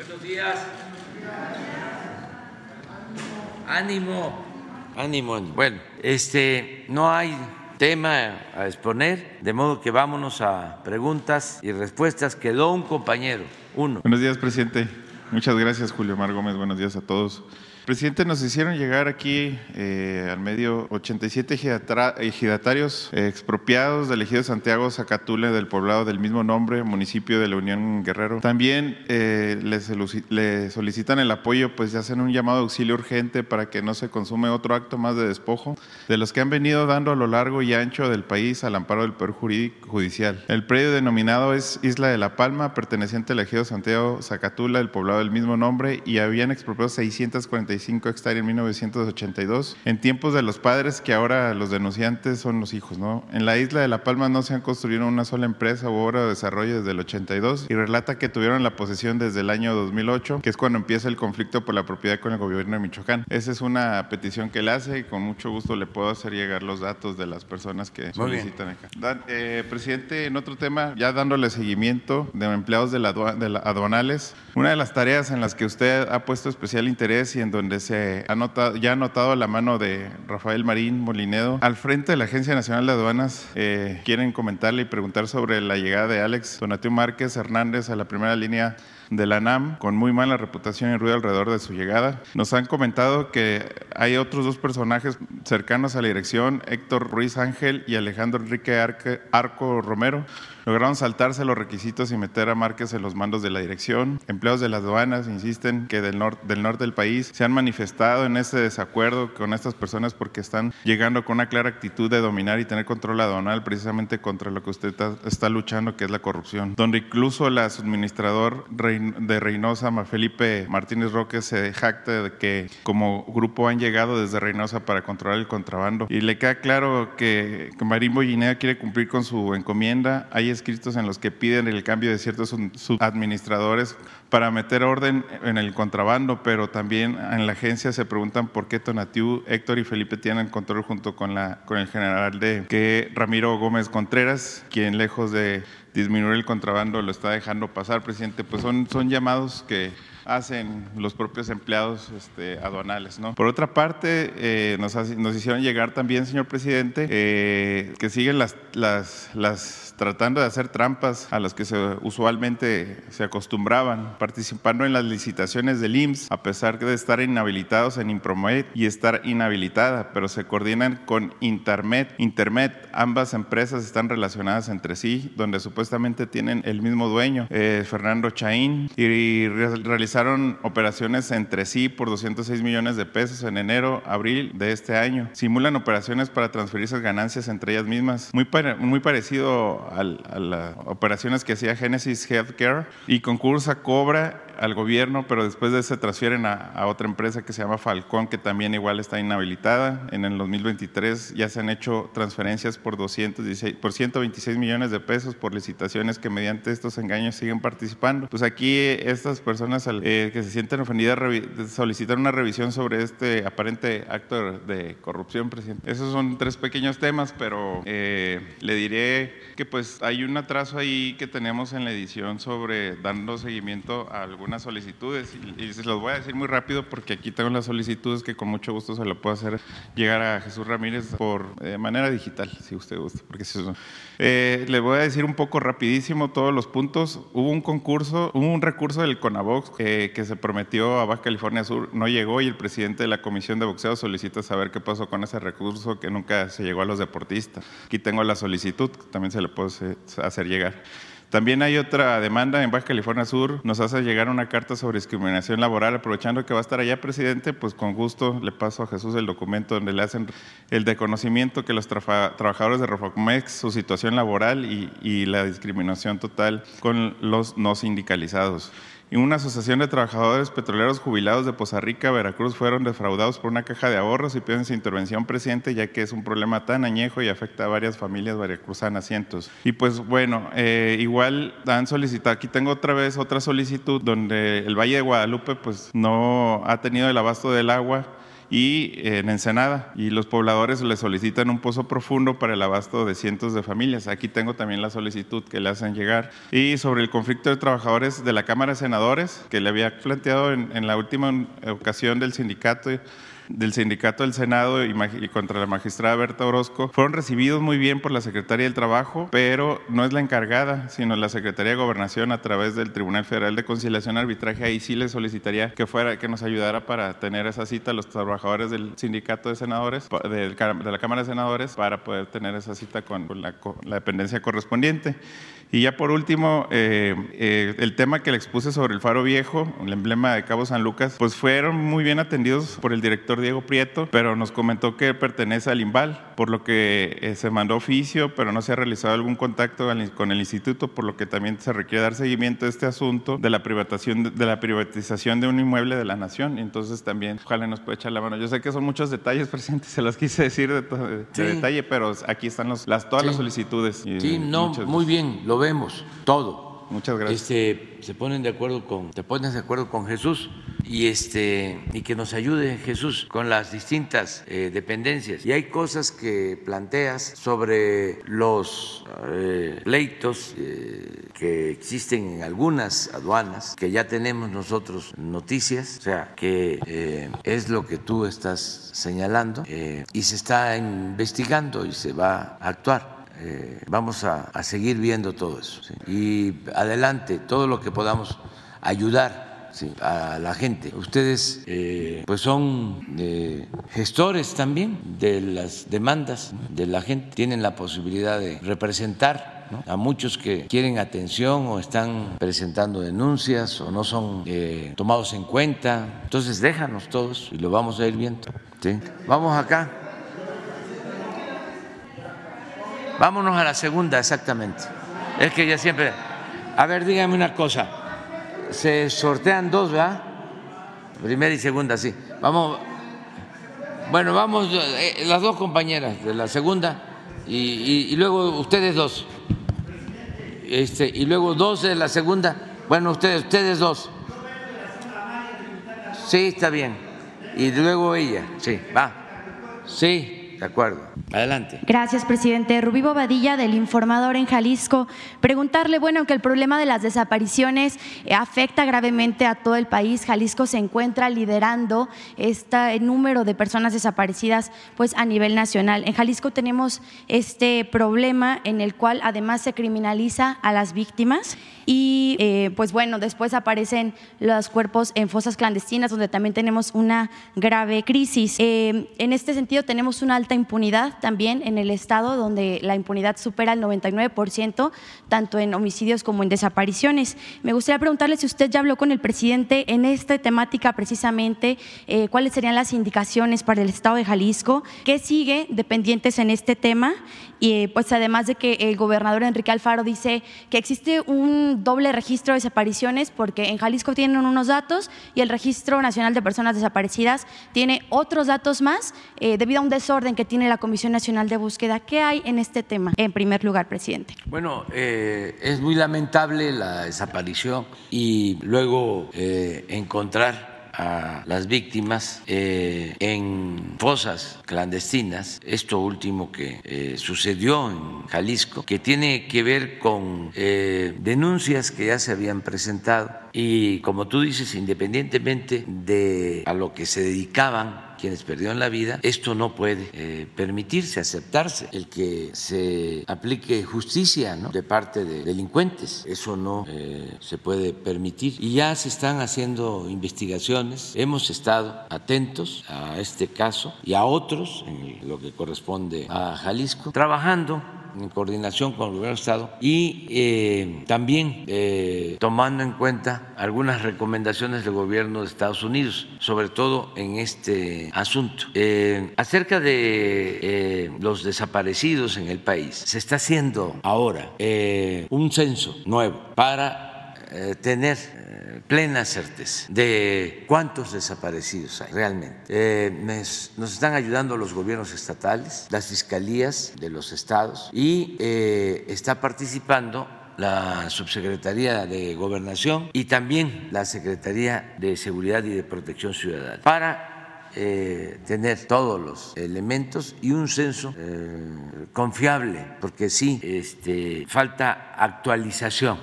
Buenos días. Ánimo. Ánimo, ánimo. Bueno, este, no hay tema a exponer, de modo que vámonos a preguntas y respuestas. Quedó un compañero, uno. Buenos días, presidente. Muchas gracias, Julio Mar Gómez. Buenos días a todos. Presidente, nos hicieron llegar aquí eh, al medio 87 ejidatarios expropiados del ejido Santiago Zacatule del poblado del mismo nombre, municipio de la Unión Guerrero. También eh, le solicitan el apoyo, pues ya hacen un llamado de auxilio urgente para que no se consume otro acto más de despojo de los que han venido dando a lo largo y ancho del país al amparo del Poder Judicial. El predio denominado es Isla de la Palma, perteneciente al ejido Santiago Zacatula del poblado del mismo nombre y habían expropiado 645 hectáreas en 1982, en tiempos de los padres que ahora los denunciantes son los hijos. ¿no? En la isla de La Palma no se han construido una sola empresa u obra de desarrollo desde el 82 y relata que tuvieron la posesión desde el año 2008, que es cuando empieza el conflicto por la propiedad con el gobierno de Michoacán. Esa es una petición que él hace y con mucho gusto le puedo hacer llegar los datos de las personas que solicitan acá. Eh, presidente, en otro tema, ya dándole seguimiento de empleados de la, de la aduanales, una de las tareas en las que usted ha puesto especial interés y en donde se ha notado, ya ha notado la mano de Rafael Marín Molinedo al frente de la Agencia Nacional de Aduanas. Eh, quieren comentarle y preguntar sobre la llegada de Alex Donatio Márquez Hernández a la primera línea de la NAM con muy mala reputación y ruido alrededor de su llegada. Nos han comentado que hay otros dos personajes cercanos a la dirección, Héctor Ruiz Ángel y Alejandro Enrique Arco Romero, lograron saltarse los requisitos y meter a Márquez en los mandos de la dirección. Empleados de las aduanas insisten que del, norte del norte del país se han manifestado en ese desacuerdo con estas personas porque están llegando con una clara actitud de dominar y tener control aduanal precisamente contra lo que usted está, luchando, que es la corrupción. Donde incluso el administrador de Reynosa, Felipe Martínez Roque, se jacta de que como grupo han llegado desde Reynosa para controlar el contrabando. Y le queda claro que, Marín Bollinea quiere cumplir con su encomienda. Hay escritos en los que piden el cambio de ciertos subadministradores para meter orden en el contrabando, pero también en la agencia se preguntan por qué Tonatiu, Héctor y Felipe tienen control junto con, la, con el general de que Ramiro Gómez Contreras, quien lejos de disminuir el contrabando lo está dejando pasar, presidente. Pues son, llamados que hacen los propios empleados este, aduanales. ¿no? Por otra parte, eh, nos, nos, hicieron llegar también, señor presidente, eh, que siguen las, las, las tratando de hacer trampas a las que se, usualmente se acostumbraban, participando en las licitaciones del IMSS, a pesar de estar inhabilitados en Impromed y estar inhabilitada, pero se coordinan con Intermet. Intermet, ambas empresas están relacionadas entre sí, donde supuestamente tienen el mismo dueño, eh, Fernando Chaín, y realizaron operaciones entre sí por 206 millones de pesos en enero, abril de este año. Simulan operaciones para transferir esas ganancias entre ellas mismas, muy, muy parecido a las operaciones que hacía Genesis Healthcare y concursa cobra obra al gobierno, pero después de eso se transfieren a, otra empresa que se llama Falcón, que también igual está inhabilitada. En el 2023 ya se han hecho transferencias por, 216, por 126 millones de pesos por licitaciones que mediante estos engaños siguen participando. Pues aquí estas personas eh, que se sienten ofendidas solicitan una revisión sobre este aparente acto de corrupción, presidente. Esos son tres pequeños temas, pero eh, le diré que pues hay un atraso ahí que tenemos en la edición sobre dando seguimiento a algunas solicitudes y, se los voy a decir muy rápido porque aquí tengo las solicitudes que con mucho gusto se lo puedo hacer llegar a Jesús Ramírez por de manera digital, si usted gusta. Porque si eh, le voy a decir un poco rapidísimo todos los puntos. Hubo un concurso, hubo un recurso del CONAVOX eh, que se prometió a Baja California Sur, no llegó y el presidente de la Comisión de Boxeo solicita saber qué pasó con ese recurso que nunca se llegó a los deportistas. Aquí tengo la solicitud, también se le puedo hacer llegar. También hay otra demanda en Baja California Sur. Nos hace llegar una carta sobre discriminación laboral. Aprovechando que va a estar allá, presidente, pues con gusto le paso a Jesús el documento donde le hacen el desconocimiento que los trabajadores de Rofacomex, su situación laboral y la discriminación total con los no sindicalizados y una asociación de trabajadores petroleros jubilados de Poza Rica, Veracruz, fueron defraudados por una caja de ahorros y piden su intervención presidente, ya que es un problema tan añejo y afecta a varias familias veracruzanas, cientos. Y pues bueno, eh, igual han solicitado, aquí tengo otra vez otra solicitud donde el Valle de Guadalupe pues no ha tenido el abasto del agua y en Ensenada. Y los pobladores le solicitan un pozo profundo para el abasto de cientos de familias. Aquí tengo también la solicitud que le hacen llegar. Y sobre el conflicto de trabajadores de la Cámara de Senadores, que le había planteado en, en la última ocasión del sindicato del Sindicato del Senado y, contra la magistrada Berta Orozco fueron recibidos muy bien por la Secretaría del Trabajo, pero no es la encargada, sino la Secretaría de Gobernación a través del Tribunal Federal de Conciliación Arbitraje. Ahí sí le solicitaría que fuera, que nos ayudara para tener esa cita a los trabajadores del Sindicato de Senadores, de, la Cámara de Senadores, para poder tener esa cita con, la, la dependencia correspondiente. Y ya por último, eh, eh, el tema que le expuse sobre el faro viejo, el emblema de Cabo San Lucas, pues fueron muy bien atendidos por el director Diego Prieto, pero nos comentó que pertenece al IMBAL, por lo que eh, se mandó oficio, pero no se ha realizado algún contacto con el instituto, por lo que también se requiere dar seguimiento a este asunto de la privatización de, la privatización de un inmueble de la nación. Entonces también, ojalá nos pueda echar la mano. Yo sé que son muchos detalles, presidente, se los quise decir de, detalle, pero aquí están los, las, todas las solicitudes. Sí, no, muy bien, lo vemos todo. Muchas gracias. Este, se ponen de acuerdo con, te pones de acuerdo con Jesús y este y que nos ayude Jesús con las distintas eh, dependencias. Y hay cosas que planteas sobre los eh, pleitos eh, que existen en algunas aduanas, que ya tenemos nosotros noticias, o sea, que es lo que tú estás señalando y se está investigando y se va a actuar. Eh, vamos a, seguir viendo todo eso. Y adelante, todo lo que podamos ayudar a la gente. Ustedes eh, pues son eh, gestores también de las demandas de la gente, tienen la posibilidad de representar a muchos que quieren atención o están presentando denuncias o no son tomados en cuenta. Entonces déjanos todos y lo vamos a ir viendo. Vamos acá. Vámonos a la segunda, exactamente. Es que ya siempre. A ver, dígame una cosa. Se sortean dos, ¿verdad? Primera y segunda, sí. Vamos. Bueno, vamos eh, las dos compañeras de la segunda y, luego ustedes dos. Este, y luego dos de la segunda. Bueno, ustedes, ustedes dos. Sí, está bien. Y luego ella, sí, va. Sí. De acuerdo. Adelante. Gracias, presidente. Rubí Bobadilla, del Informador en Jalisco. Preguntarle, bueno, que el problema de las desapariciones eh, afecta gravemente a todo el país. Jalisco se encuentra liderando este número de personas desaparecidas pues a nivel nacional. En Jalisco tenemos este problema en el cual además se criminaliza a las víctimas y eh, pues bueno, después aparecen los cuerpos en fosas clandestinas donde también tenemos una grave crisis. Eh, en este sentido tenemos una alta impunidad también en el estado, donde la impunidad supera el 99%, tanto en homicidios como en desapariciones. Me gustaría preguntarle si usted ya habló con el presidente en esta temática precisamente, eh, cuáles serían las indicaciones para el estado de Jalisco, qué sigue dependientes en este tema y pues además de que el gobernador Enrique Alfaro dice que existe un doble registro de desapariciones porque en Jalisco tienen unos datos y el Registro Nacional de Personas Desaparecidas tiene otros datos más eh, debido a un desorden que tiene la Comisión Nacional de Búsqueda. ¿Qué hay en este tema, en primer lugar, presidente? Bueno, eh, es muy lamentable la desaparición y luego eh, encontrar a las víctimas eh, en fosas clandestinas, esto último que eh, sucedió en Jalisco, que tiene que ver con eh, denuncias que ya se habían presentado y como tú dices, independientemente de a lo que se dedicaban quienes perdieron la vida, esto no puede eh, permitirse, aceptarse, el que se aplique justicia de parte de delincuentes. Eso no eh, se puede permitir. Y ya se están haciendo investigaciones, hemos estado atentos a este caso y a otros, en lo que corresponde a Jalisco, trabajando en coordinación con el gobierno de Estado y eh, también eh, tomando en cuenta algunas recomendaciones del gobierno de Estados Unidos, sobre todo en este asunto. Eh, acerca de los desaparecidos en el país, se está haciendo ahora un censo nuevo para tener plena certeza de cuántos desaparecidos hay realmente. Eh, nos están ayudando los gobiernos estatales, las fiscalías de los estados y eh, está participando la Subsecretaría de Gobernación y también la Secretaría de Seguridad y de Protección Ciudadana para eh, tener todos los elementos y un censo eh, confiable, porque sí, este, falta actualización.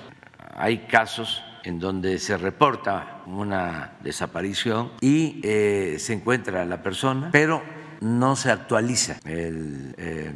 Hay casos en donde se reporta una desaparición y eh, se encuentra la persona, pero no se actualiza el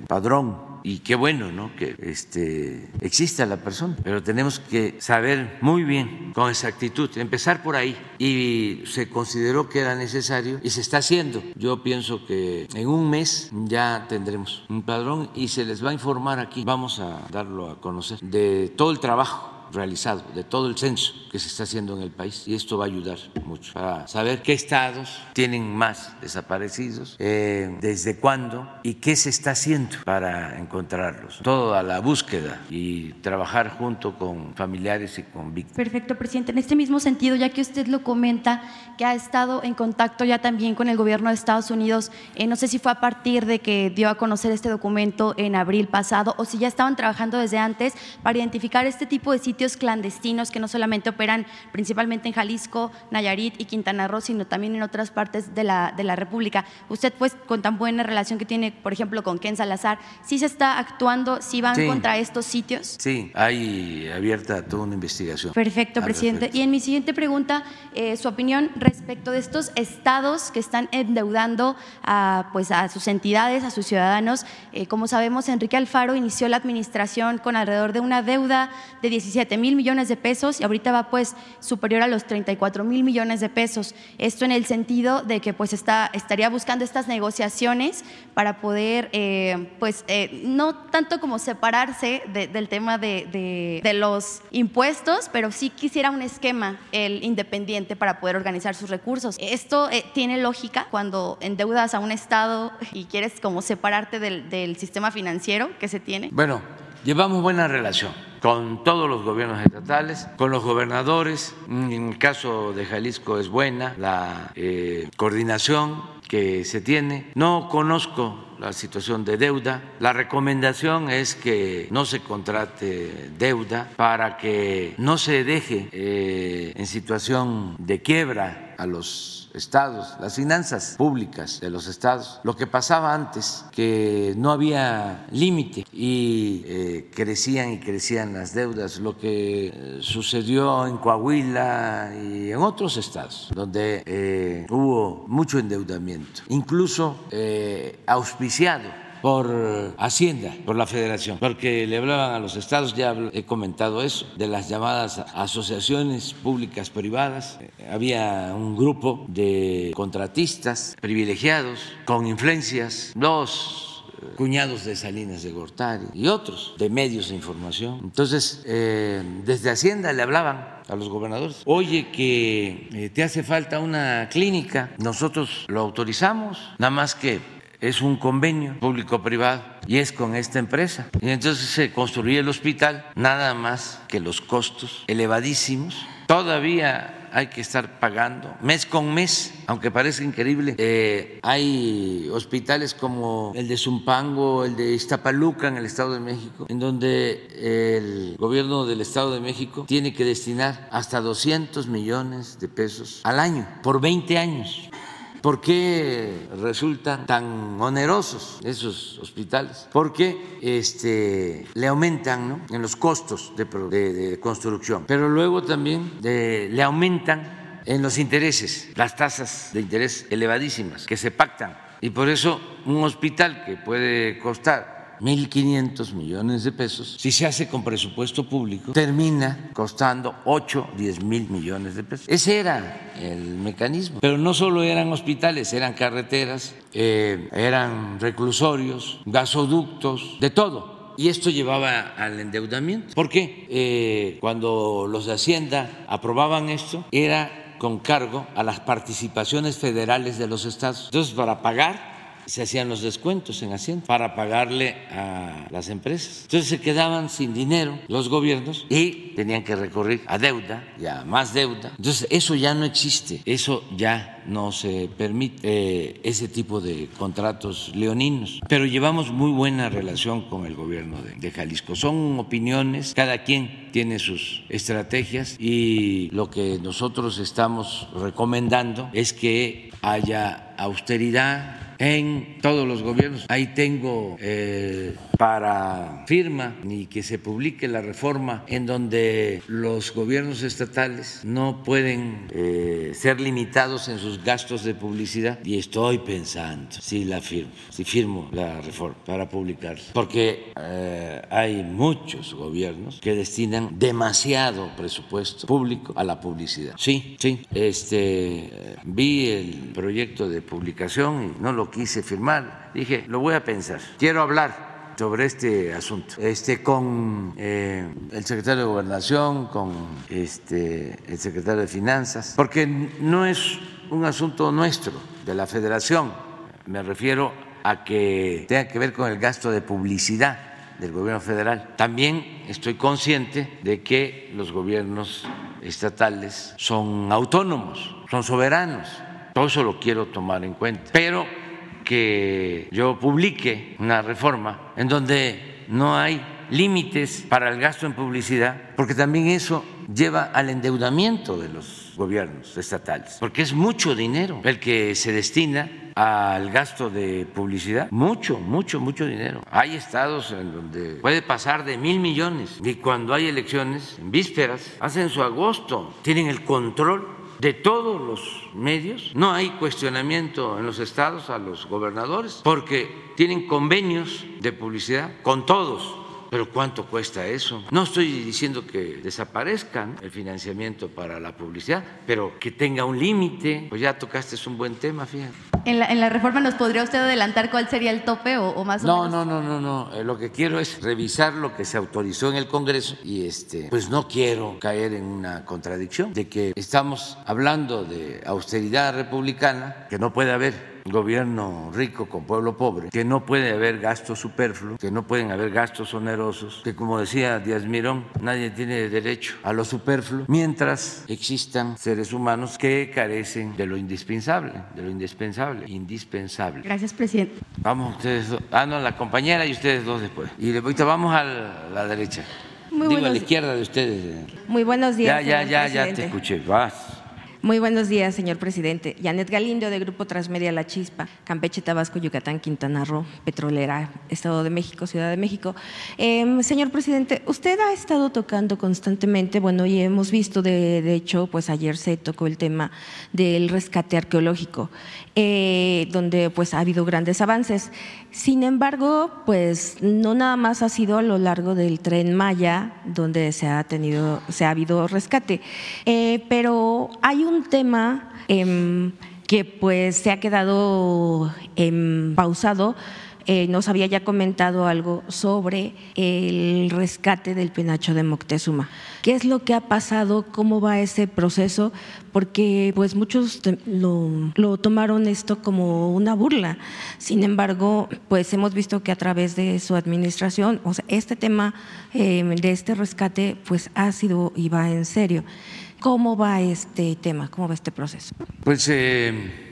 padrón y qué bueno ¿no? que este, exista la persona, pero tenemos que saber muy bien con exactitud, empezar por ahí. Y se consideró que era necesario y se está haciendo. Yo pienso que en un mes ya tendremos un padrón y se les va a informar aquí, vamos a darlo a conocer, de todo el trabajo realizado, de todo el censo que se está haciendo en el país. Y esto va a ayudar mucho para saber qué estados tienen más desaparecidos, eh, desde cuándo y qué se está haciendo para encontrarlos. Toda la búsqueda y trabajar junto con familiares y con víctimas. Perfecto, presidente. En este mismo sentido, ya que usted lo comenta, que ha estado en contacto ya también con el gobierno de Estados Unidos, eh, no sé si fue a partir de que dio a conocer este documento en abril pasado o si ya estaban trabajando desde antes para identificar este tipo de sitios clandestinos que no solamente operan principalmente en Jalisco, Nayarit y Quintana Roo, sino también en otras partes de la, de la República. Usted, pues, con tan buena relación que tiene, por ejemplo, con Ken Salazar, ¿sí se está actuando, sí van contra estos sitios? Sí, hay abierta toda una investigación. Perfecto, presidente. Y en mi siguiente pregunta, eh, su opinión respecto de estos estados que están endeudando a, pues, a sus entidades, a sus ciudadanos. Eh, como sabemos, Enrique Alfaro inició la administración con alrededor de una deuda de 17 mil millones de pesos y ahorita va pues superior a los 34 mil millones de pesos. Esto en el sentido de que pues está, estaría buscando estas negociaciones para poder eh, pues eh, no tanto como separarse del tema de, de, los impuestos, pero sí quisiera un esquema el independiente para poder organizar sus recursos. Esto eh, tiene lógica cuando endeudas a un Estado y quieres como separarte del, del sistema financiero que se tiene. Bueno, llevamos buena relación con todos los gobiernos estatales, con los gobernadores. En el caso de Jalisco es buena la eh, coordinación que se tiene. No conozco la situación de deuda. La recomendación es que no se contrate deuda para que no se deje eh, en situación de quiebra a los estados, las finanzas públicas de los estados. Lo que pasaba antes, que no había límite y eh, crecían y crecían las deudas, lo que eh, sucedió en Coahuila y en otros estados, donde eh, hubo mucho endeudamiento, incluso auspiciado por Hacienda, por la Federación, porque le hablaban a los estados, ya he comentado eso, de las llamadas asociaciones públicas privadas. Había un grupo de contratistas privilegiados con influencias, los eh, cuñados de Salinas de Gortari y otros de medios de información. Entonces, eh, desde Hacienda le hablaban a los gobernadores, oye que eh, te hace falta una clínica, nosotros lo autorizamos, nada más que es un convenio público-privado y es con esta empresa. Y entonces se construye el hospital, nada más que los costos elevadísimos. Todavía hay que estar pagando mes con mes, aunque parece increíble. Eh, hay hospitales como el de Zumpango, el de Iztapaluca en el Estado de México, en donde el gobierno del Estado de México tiene que destinar hasta 200 millones de pesos al año por 20 años ¿Por qué resultan tan onerosos esos hospitales? Porque este, le aumentan en los costos de, construcción, pero luego también le aumentan en los intereses, las tasas de interés elevadísimas que se pactan. Y por eso un hospital que puede costar 1.500 millones de pesos, si se hace con presupuesto público, termina costando 8, 10 mil millones de pesos. Ese era el mecanismo. Pero no solo eran hospitales, eran carreteras, eh, eran reclusorios, gasoductos, de todo. Y esto llevaba al endeudamiento. ¿Por qué? Eh, cuando los de Hacienda aprobaban esto, era con cargo a las participaciones federales de los estados. Entonces, para pagar se hacían los descuentos en Hacienda para pagarle a las empresas. Entonces se quedaban sin dinero los gobiernos y tenían que recurrir a deuda y a más deuda. Entonces eso ya no existe, eso ya no se permite eh, ese tipo de contratos leoninos. Pero llevamos muy buena relación con el gobierno de, Jalisco. Son opiniones, cada quien tiene sus estrategias y lo que nosotros estamos recomendando es que haya austeridad en todos los gobiernos. Ahí tengo eh, para firma ni que se publique la reforma en donde los gobiernos estatales no pueden eh, ser limitados en sus gastos de publicidad y estoy pensando si la firmo, si firmo la reforma para publicarla, porque eh, hay muchos gobiernos que destinan demasiado presupuesto público a la publicidad. Sí, sí, este vi el proyecto de publicación y no lo quise firmar. Dije, lo voy a pensar. Quiero hablar sobre este asunto, este con eh, el secretario de Gobernación, con este el secretario de Finanzas, porque no es un asunto nuestro de la Federación. Me refiero a que tenga que ver con el gasto de publicidad del gobierno federal. También estoy consciente de que los gobiernos estatales son autónomos, son soberanos. Todo eso lo quiero tomar en cuenta. Pero que yo publique una reforma en donde no hay límites para el gasto en publicidad, porque también eso lleva al endeudamiento de los gobiernos estatales, porque es mucho dinero el que se destina al gasto de publicidad, mucho, mucho, mucho dinero. Hay estados en donde puede pasar de mil millones y cuando hay elecciones, en vísperas, hacen su agosto, tienen el control de todos los medios. No hay cuestionamiento en los estados a los gobernadores porque tienen convenios de publicidad con todos. Pero ¿cuánto cuesta eso? No estoy diciendo que desaparezcan el financiamiento para la publicidad, pero que tenga un límite. Pues ya tocaste es un buen tema, fíjate. ¿En la, ¿En la, reforma nos podría usted adelantar cuál sería el tope o, o más o no, menos? No, no, no, no. Eh, lo que quiero es revisar lo que se autorizó en el Congreso y este, pues no quiero caer en una contradicción de que estamos hablando de austeridad republicana, que no puede haber gobierno rico con pueblo pobre, que no puede haber gastos superfluos, que no pueden haber gastos onerosos, que como decía Díaz Mirón, nadie tiene derecho a lo superfluo, mientras existan seres humanos que carecen de lo indispensable, de lo indispensable, indispensable. Gracias, presidente. Vamos ustedes dos, ah, no, la compañera y ustedes dos después. Y ahorita vamos a la derecha. Muy Digo, a la izquierda de ustedes. Muy buenos días. Ya, ya, ya, ya te escuché. Vas. Muy buenos días, señor presidente. Janet Galindo, de Grupo Transmedia La Chispa, Campeche, Tabasco, Yucatán, Quintana Roo, Petrolera, Estado de México, Ciudad de México. Eh, señor presidente, usted ha estado tocando constantemente, bueno, y hemos visto, de, de hecho, pues ayer se tocó el tema del rescate arqueológico, eh, donde pues ha habido grandes avances. Sin embargo, pues no nada más ha sido a lo largo del tren Maya donde se ha tenido, se ha habido rescate, eh, pero hay un tema eh, que pues se ha quedado em, pausado. Eh, nos había ya comentado algo sobre el rescate del penacho de Moctezuma. ¿Qué es lo que ha pasado? ¿Cómo va ese proceso? Porque pues muchos lo, lo, tomaron esto como una burla. Sin embargo, pues hemos visto que a través de su administración, o sea, este tema eh, de este rescate pues ha sido y va en serio. ¿Cómo va este tema? ¿Cómo va este proceso? Pues eh,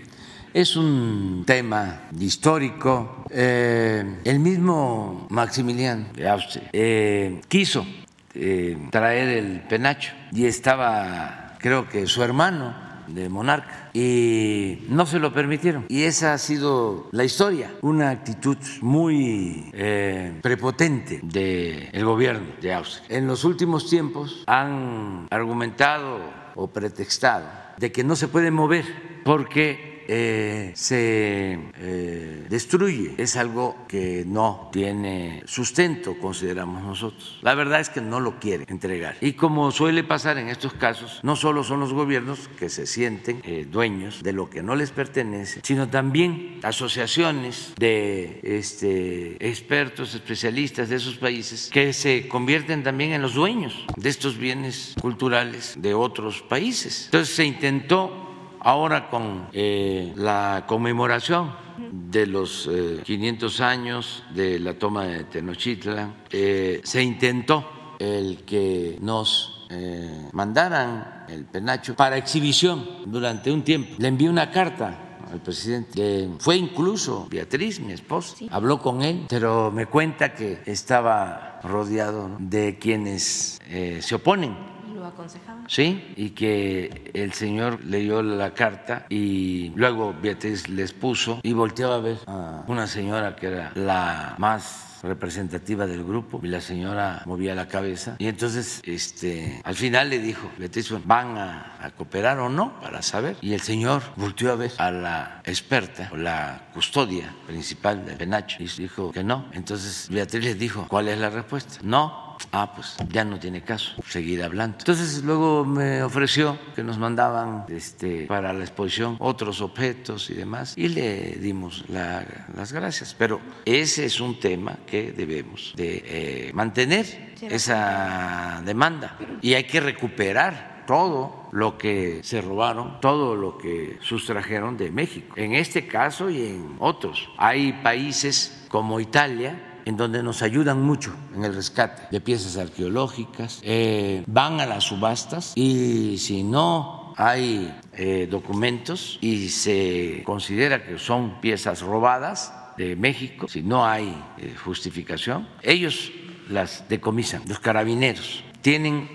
es un tema histórico. Eh, el mismo Maximiliano de Austria eh, quiso eh, traer el penacho y estaba, creo que su hermano de monarca y no se lo permitieron. Y esa ha sido la historia, una actitud muy eh, prepotente del gobierno de Austria. En los últimos tiempos han argumentado o pretextado de que no se puede mover porque eh, se eh, destruye. Es algo que no tiene sustento, consideramos nosotros. La verdad es que no lo quiere entregar. Y como suele pasar en estos casos, no solo son los gobiernos que se sienten eh, dueños de lo que no les pertenece, sino también asociaciones de este, expertos, especialistas de esos países que se convierten también en los dueños de estos bienes culturales de otros países. Entonces se intentó Ahora con eh, la conmemoración de los eh, 500 años de la toma de Tenochtitlan, eh, se intentó el que nos eh, mandaran el penacho para exhibición durante un tiempo. Le envié una carta al presidente. fue incluso Beatriz, mi esposa, habló con él, pero me cuenta que estaba rodeado de quienes eh, se oponen. ¿Lo aconsejaba? Sí, y que el señor leyó la carta y luego Beatriz les puso y volteaba a ver a una señora que era la más representativa del grupo y la señora movía la cabeza. Y entonces este al final le dijo Beatriz van a, a, cooperar o no para saber y el señor volvió a ver a la experta o la custodia principal del penacho y dijo que no. Entonces Beatriz les dijo cuál es la respuesta no Ah, pues ya no tiene caso seguir hablando. Entonces luego me ofreció que nos mandaban este, para la exposición otros objetos y demás y le dimos la, las gracias. Pero ese es un tema que debemos de eh, mantener, esa demanda. Y hay que recuperar todo lo que se robaron, todo lo que sustrajeron de México. En este caso y en otros. Hay países como Italia en donde nos ayudan mucho en el rescate de piezas arqueológicas, eh, van a las subastas y si no hay eh, documentos y se considera que son piezas robadas de México, si no hay eh, justificación, ellos las decomisan, los carabineros. Tienen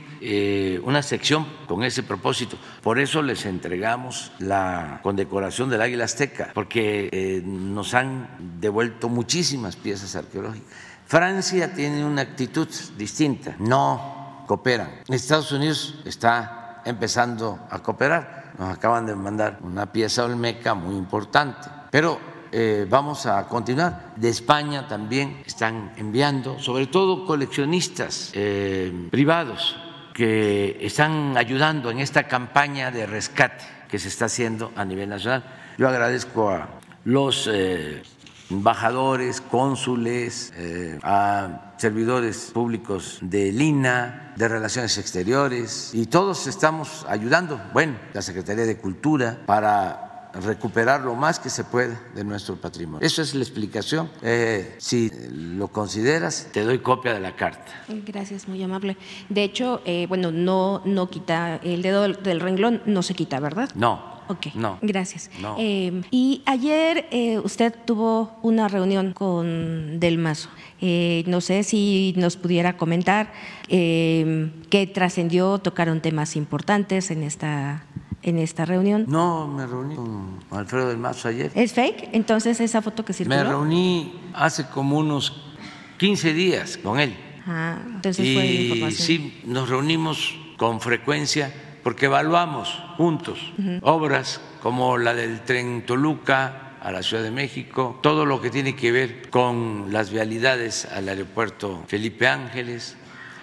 una sección con ese propósito. Por eso les entregamos la condecoración del Águila Azteca, porque nos han devuelto muchísimas piezas arqueológicas. Francia tiene una actitud distinta, no cooperan. Estados Unidos está empezando a cooperar. Nos acaban de mandar una pieza olmeca muy importante, pero eh, vamos a continuar. De España también están enviando, sobre todo coleccionistas eh, privados que están ayudando en esta campaña de rescate que se está haciendo a nivel nacional. Yo agradezco a los eh, embajadores, cónsules, eh, a servidores públicos de Lina, de Relaciones Exteriores, y todos estamos ayudando, bueno, la Secretaría de Cultura, para recuperar lo más que se pueda de nuestro patrimonio. Eso es la explicación. Eh, si lo consideras, te doy copia de la carta. Gracias, muy amable. De hecho, eh, bueno, no, no quita el dedo del renglón, no se quita, ¿verdad? No, Ok, no, gracias. No. Eh, y ayer eh, usted tuvo una reunión con Del Mazo. Eh, no sé si nos pudiera comentar eh, qué trascendió, tocaron temas importantes en esta, en esta reunión. No, me reuní con Alfredo del Mazo ayer. ¿Es fake? Entonces, esa foto que circuló. Me reuní hace como unos 15 días con él. Ah, entonces fue y información. sí, nos reunimos con frecuencia porque evaluamos juntos obras como la del tren Toluca a la Ciudad de México, todo lo que tiene que ver con las vialidades al aeropuerto Felipe Ángeles.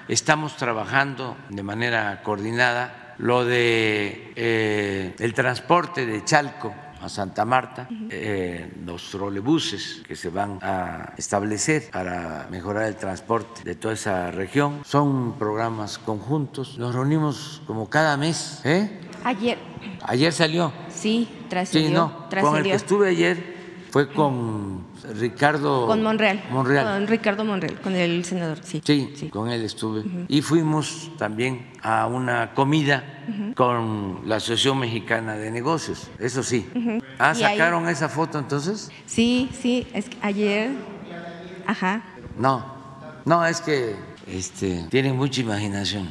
Estamos trabajando de manera coordinada lo de eh, el transporte de Chalco a Santa Marta, eh, los trolebuses que se van a establecer para mejorar el transporte de toda esa región. Son programas conjuntos. Nos reunimos como cada mes. ¿eh? Ayer, Ayer salió. sí, trascendió. Sí, no. Con el que trascendió. estuve ayer fue con Ricardo Con Monreal. Monreal. Con Ricardo Monreal, con el senador, sí. Sí, con él estuve. Y fuimos también a una comida con la Asociación Mexicana de Negocios, eso sí. Ah, Y ahí- ¿sacaron esa foto entonces? Sí, sí, es que ayer, ajá, No, no, es que este, tienen mucha imaginación.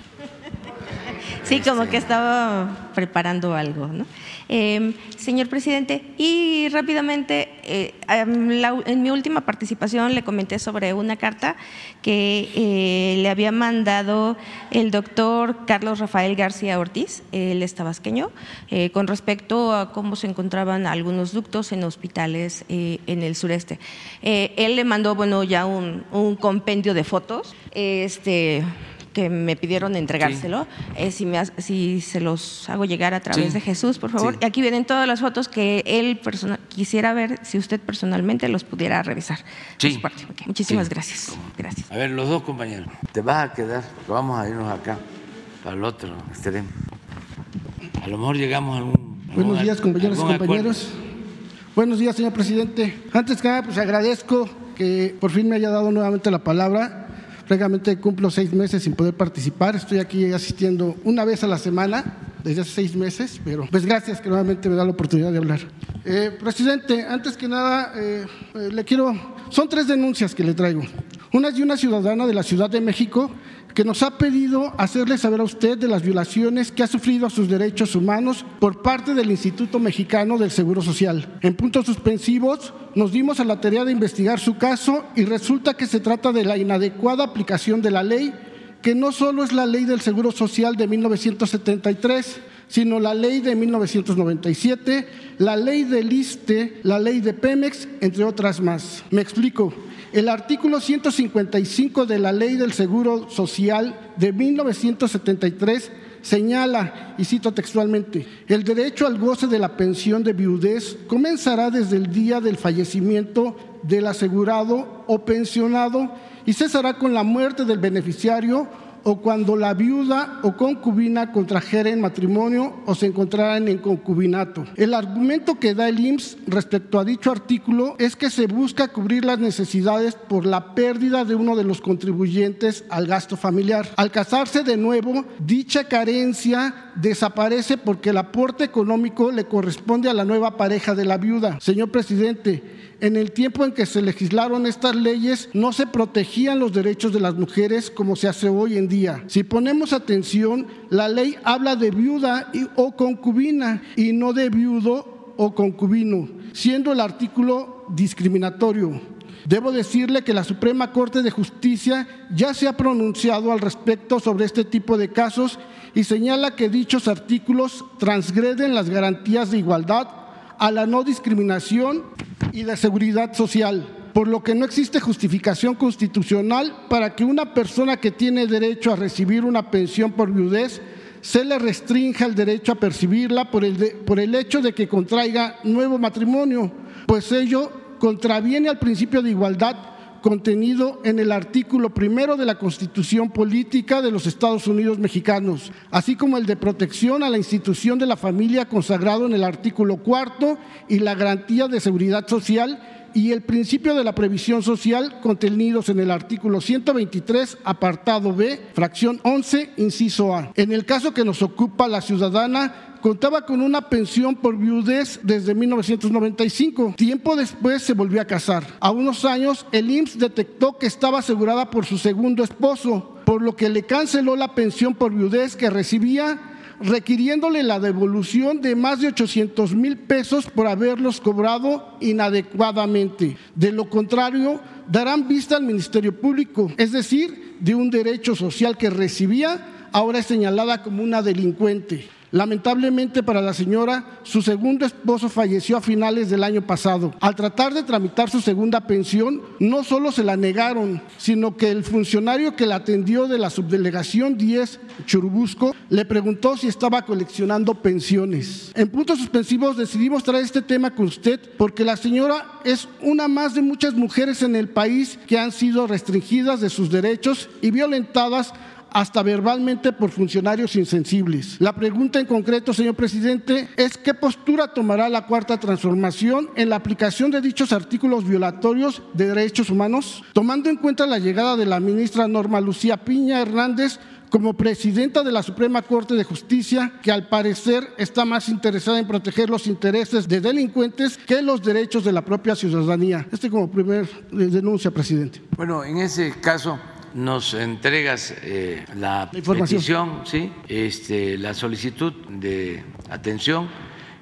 Sí, como Este. que estaba preparando algo, ¿no? Eh, señor presidente, y rápidamente, eh, am, la- en mi última participación le comenté sobre una carta que eh, le había mandado el doctor Carlos Rafael García Ortiz, él es tabasqueño, eh, con respecto a cómo se encontraban algunos ductos en hospitales en el sureste. Él le mandó, bueno, ya un, un compendio de fotos, este que me pidieron entregárselo, eh, si, me, si se los hago llegar a través Sí. de Jesús, por favor. Sí. Y aquí vienen todas las fotos que él persona- quisiera ver, si usted personalmente los pudiera revisar. Sí. Parte. Ok, Muchísimas Sí. gracias. Gracias. A ver, los dos compañeros, te vas a quedar, porque vamos a irnos acá, para el otro extremo. A lo mejor llegamos a algún. Buenos días, compañeras y algún acuerdo. compañeros. Buenos días, señor presidente. Antes que nada, pues agradezco que por fin me haya dado nuevamente la palabra. Prácticamente cumplo seis meses sin poder participar. Estoy aquí asistiendo una vez a la semana desde hace seis meses, pero pues gracias que nuevamente me da la oportunidad de hablar. Eh, presidente, antes que nada, eh, eh, le quiero, son tres denuncias que le traigo. Una es de una ciudadana de la Ciudad de México que nos ha pedido hacerle saber a usted de las violaciones que ha sufrido a sus derechos humanos por parte del Instituto Mexicano del Seguro Social. En puntos suspensivos, nos dimos a la tarea de investigar su caso y resulta que se trata de la inadecuada aplicación de la ley, que no solo es la ley del Seguro Social de 1973, sino la ley de 1997, la ley del ISTE, la ley de Pemex, entre otras más. Me explico. El artículo 155 de la Ley del Seguro Social de 1973 señala, y cito textualmente, el derecho al goce de la pensión de viudez comenzará desde el día del fallecimiento del asegurado o pensionado y cesará con la muerte del beneficiario o cuando la viuda o concubina contrajeren matrimonio o se encontraran en concubinato. El argumento que da el IMSS respecto a dicho artículo es que se busca cubrir las necesidades por la pérdida de uno de los contribuyentes al gasto familiar. Al casarse de nuevo, dicha carencia desaparece porque el aporte económico le corresponde a la nueva pareja de la viuda. Señor presidente, en el tiempo en que se legislaron estas leyes no se protegían los derechos de las mujeres como se hace hoy en día. Si ponemos atención, la ley habla de viuda o concubina y no de viudo o concubino, siendo el artículo discriminatorio. Debo decirle que la Suprema Corte de Justicia ya se ha pronunciado al respecto sobre este tipo de casos y señala que dichos artículos transgreden las garantías de igualdad, a la no discriminación y de seguridad social, por lo que no existe justificación constitucional para que una persona que tiene derecho a recibir una pensión por viudez se le restrinja el derecho a percibirla por el, por el hecho de que contraiga nuevo matrimonio, pues ello contraviene al principio de igualdad contenido en el artículo primero de la Constitución Política de los Estados Unidos Mexicanos, así como el de protección a la institución de la familia consagrado en el artículo cuarto y la garantía de seguridad social y el principio de la previsión social contenidos en el artículo 123, apartado B, fracción 11, inciso A. En el caso que nos ocupa la ciudadana, contaba con una pensión por viudez desde 1995. Tiempo después se volvió a casar. A unos años, el IMSS detectó que estaba asegurada por su segundo esposo, por lo que le canceló la pensión por viudez que recibía requiriéndole la devolución de más de 800 mil pesos por haberlos cobrado inadecuadamente. De lo contrario, darán vista al Ministerio Público, es decir, de un derecho social que recibía, ahora es señalada como una delincuente. Lamentablemente para la señora, su segundo esposo falleció a finales del año pasado. Al tratar de tramitar su segunda pensión, no solo se la negaron, sino que el funcionario que la atendió de la subdelegación 10 Churubusco le preguntó si estaba coleccionando pensiones. En puntos suspensivos decidimos traer este tema con usted porque la señora es una más de muchas mujeres en el país que han sido restringidas de sus derechos y violentadas hasta verbalmente por funcionarios insensibles. La pregunta en concreto, señor presidente, es qué postura tomará la cuarta transformación en la aplicación de dichos artículos violatorios de derechos humanos, tomando en cuenta la llegada de la ministra Norma Lucía Piña Hernández como presidenta de la Suprema Corte de Justicia, que al parecer está más interesada en proteger los intereses de delincuentes que los derechos de la propia ciudadanía. Este como primer eh, denuncia, presidente. Bueno, en ese caso nos entregas eh, la, petición, ¿sí? este, la solicitud de atención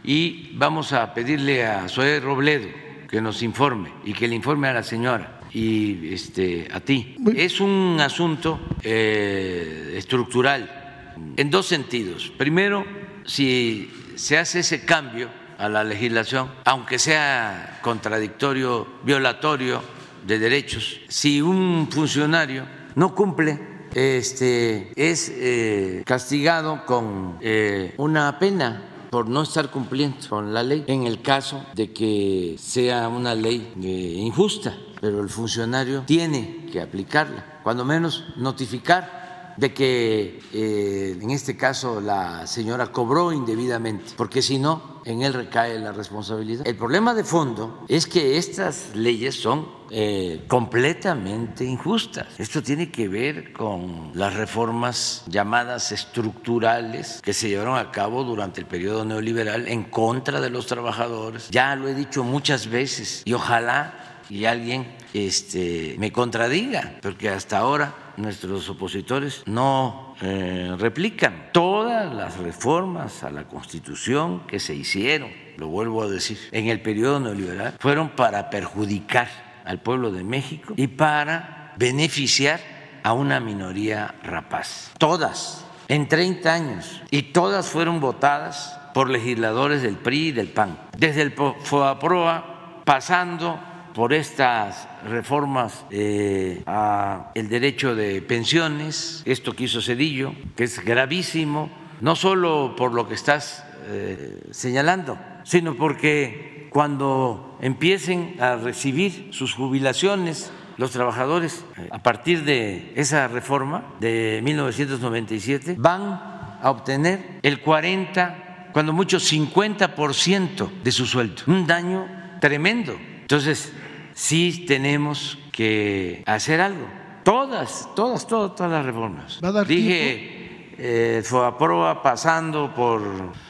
y vamos a pedirle a Zoé Robledo que nos informe y que le informe a la señora y este, a ti. Es un asunto eh, estructural en dos sentidos. Primero, si se hace ese cambio a la legislación, aunque sea contradictorio, violatorio de derechos, si un funcionario no cumple, este, es eh, castigado con eh, una pena por no estar cumpliendo con la ley en el caso de que sea una ley eh, injusta, pero el funcionario tiene que aplicarla, cuando menos notificar de que eh, en este caso la señora cobró indebidamente, porque si no, en él recae la responsabilidad. El problema de fondo es que estas leyes son eh, completamente injustas. Esto tiene que ver con las reformas llamadas estructurales que se llevaron a cabo durante el periodo neoliberal en contra de los trabajadores. Ya lo he dicho muchas veces y ojalá y alguien este, me contradiga, porque hasta ahora nuestros opositores no eh, replican todas las reformas a la Constitución que se hicieron, lo vuelvo a decir, en el periodo neoliberal, fueron para perjudicar al pueblo de México y para beneficiar a una minoría rapaz. Todas, en 30 años, y todas fueron votadas por legisladores del PRI y del PAN, desde el FOAPROA pasando por estas reformas eh, a el derecho de pensiones, esto que hizo Cedillo, que es gravísimo, no solo por lo que estás eh, señalando, sino porque cuando empiecen a recibir sus jubilaciones los trabajadores eh, a partir de esa reforma de 1997 van a obtener el 40, cuando mucho 50% de su sueldo, un daño tremendo. Entonces, sí tenemos que hacer algo. Todas, todas, todas, todas las reformas. Dije, eh, FOAPROA pasando por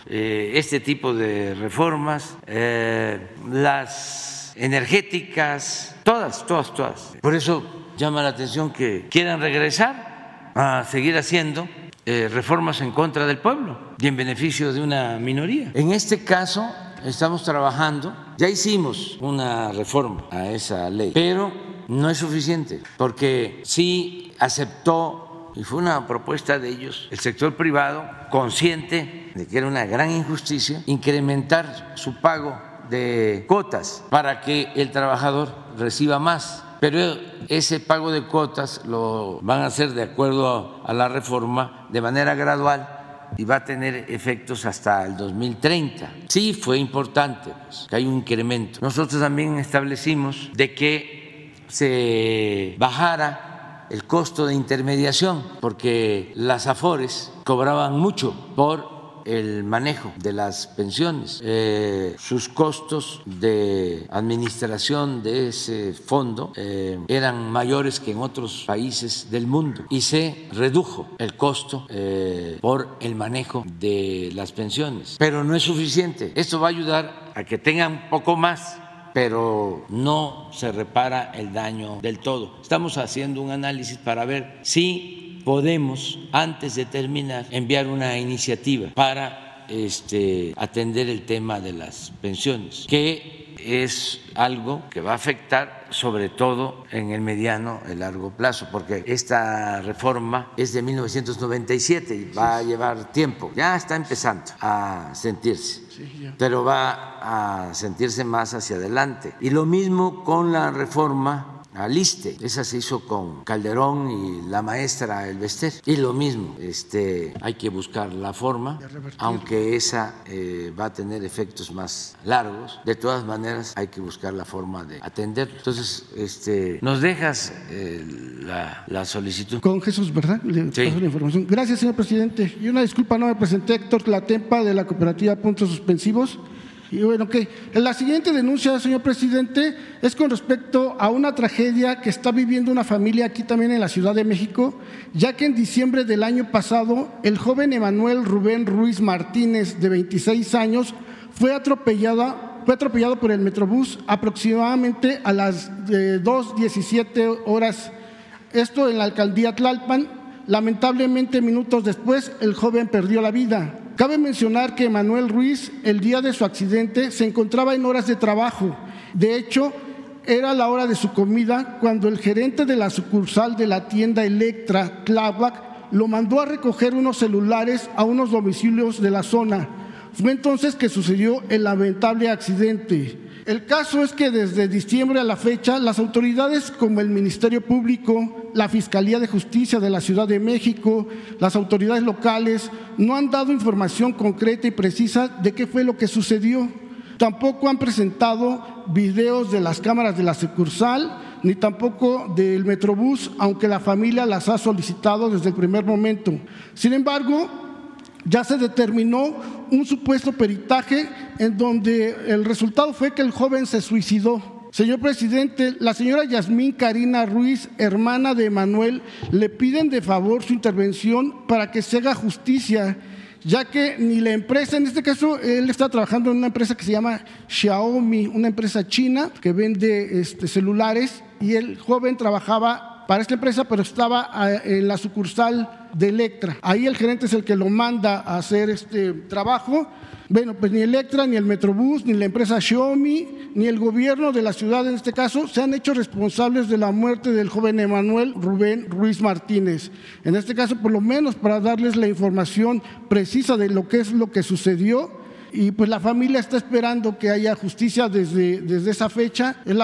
eh, este tipo de reformas, eh, las energéticas, todas, todas, todas. Por eso llama la atención que quieran regresar a seguir haciendo eh, reformas en contra del pueblo y en beneficio de una minoría. En este caso, estamos trabajando, ya hicimos una reforma a esa ley, pero no es suficiente, porque sí aceptó, y fue una propuesta de ellos, el sector privado, consciente de que era una gran injusticia, incrementar su pago de cuotas para que el trabajador reciba más. Pero ese pago de cuotas lo van a hacer de acuerdo a la reforma de manera gradual y va a tener efectos hasta el 2030. Sí, fue importante pues, que hay un incremento. Nosotros también establecimos de que se bajara el costo de intermediación, porque las AFORES cobraban mucho por el manejo de las pensiones, eh, sus costos de administración de ese fondo eh, eran mayores que en otros países del mundo y se redujo el costo eh, por el manejo de las pensiones. Pero no es suficiente. Esto va a ayudar a que tengan poco más pero no se repara el daño del todo. Estamos haciendo un análisis para ver si podemos, antes de terminar, enviar una iniciativa para este, atender el tema de las pensiones, que es algo que va a afectar sobre todo en el mediano y largo plazo, porque esta reforma es de 1997 y va a llevar tiempo. Ya está empezando a sentirse, pero va a sentirse más hacia adelante. Y lo mismo con la reforma Aliste. Esa se hizo con Calderón y la maestra El Bester. Y lo mismo, este, hay que buscar la forma, aunque esa eh, va a tener efectos más largos. De todas maneras, hay que buscar la forma de atender. Entonces, este, nos dejas eh, la, solicitud. Con Jesús, ¿verdad? Le sí. la información. Gracias, señor presidente. Y una disculpa, no me presenté Héctor Tlatempa de la cooperativa Puntos Suspensivos. Y bueno, que la siguiente denuncia, señor presidente, es con respecto a una tragedia que está viviendo una familia aquí también en la Ciudad de México, ya que en diciembre del año pasado el joven Emanuel Rubén Ruiz Martínez, de 26 años, fue atropellado, fue atropellado por el Metrobús aproximadamente a las 2.17 eh, horas. Esto en la alcaldía Tlalpan. Lamentablemente, minutos después, el joven perdió la vida. Cabe mencionar que Manuel Ruiz, el día de su accidente, se encontraba en horas de trabajo. De hecho, era la hora de su comida cuando el gerente de la sucursal de la tienda Electra, Tláhuac, lo mandó a recoger unos celulares a unos domicilios de la zona. Fue entonces que sucedió el lamentable accidente. El caso es que desde diciembre a la fecha, las autoridades como el Ministerio Público, la Fiscalía de Justicia de la Ciudad de México, las autoridades locales, no han dado información concreta y precisa de qué fue lo que sucedió. Tampoco han presentado videos de las cámaras de la sucursal ni tampoco del Metrobús, aunque la familia las ha solicitado desde el primer momento. Sin embargo, ya se determinó un supuesto peritaje en donde el resultado fue que el joven se suicidó. Señor presidente, la señora Yasmín Karina Ruiz, hermana de Manuel, le piden de favor su intervención para que se haga justicia, ya que ni la empresa, en este caso él está trabajando en una empresa que se llama Xiaomi, una empresa china que vende este, celulares, y el joven trabajaba para esta empresa, pero estaba ah, en la sucursal de Electra. Ahí el gerente es el que lo manda a hacer este trabajo bueno, pues ni Electra, ni el Metrobús, ni la empresa Xiaomi, ni el gobierno de la ciudad en este caso se han hecho responsables de la muerte del joven Emanuel Rubén Ruiz Martínez. En este caso, por lo menos para darles la información precisa de lo que es lo que sucedió y pues la familia está esperando que haya justicia desde, desde esa fecha. Es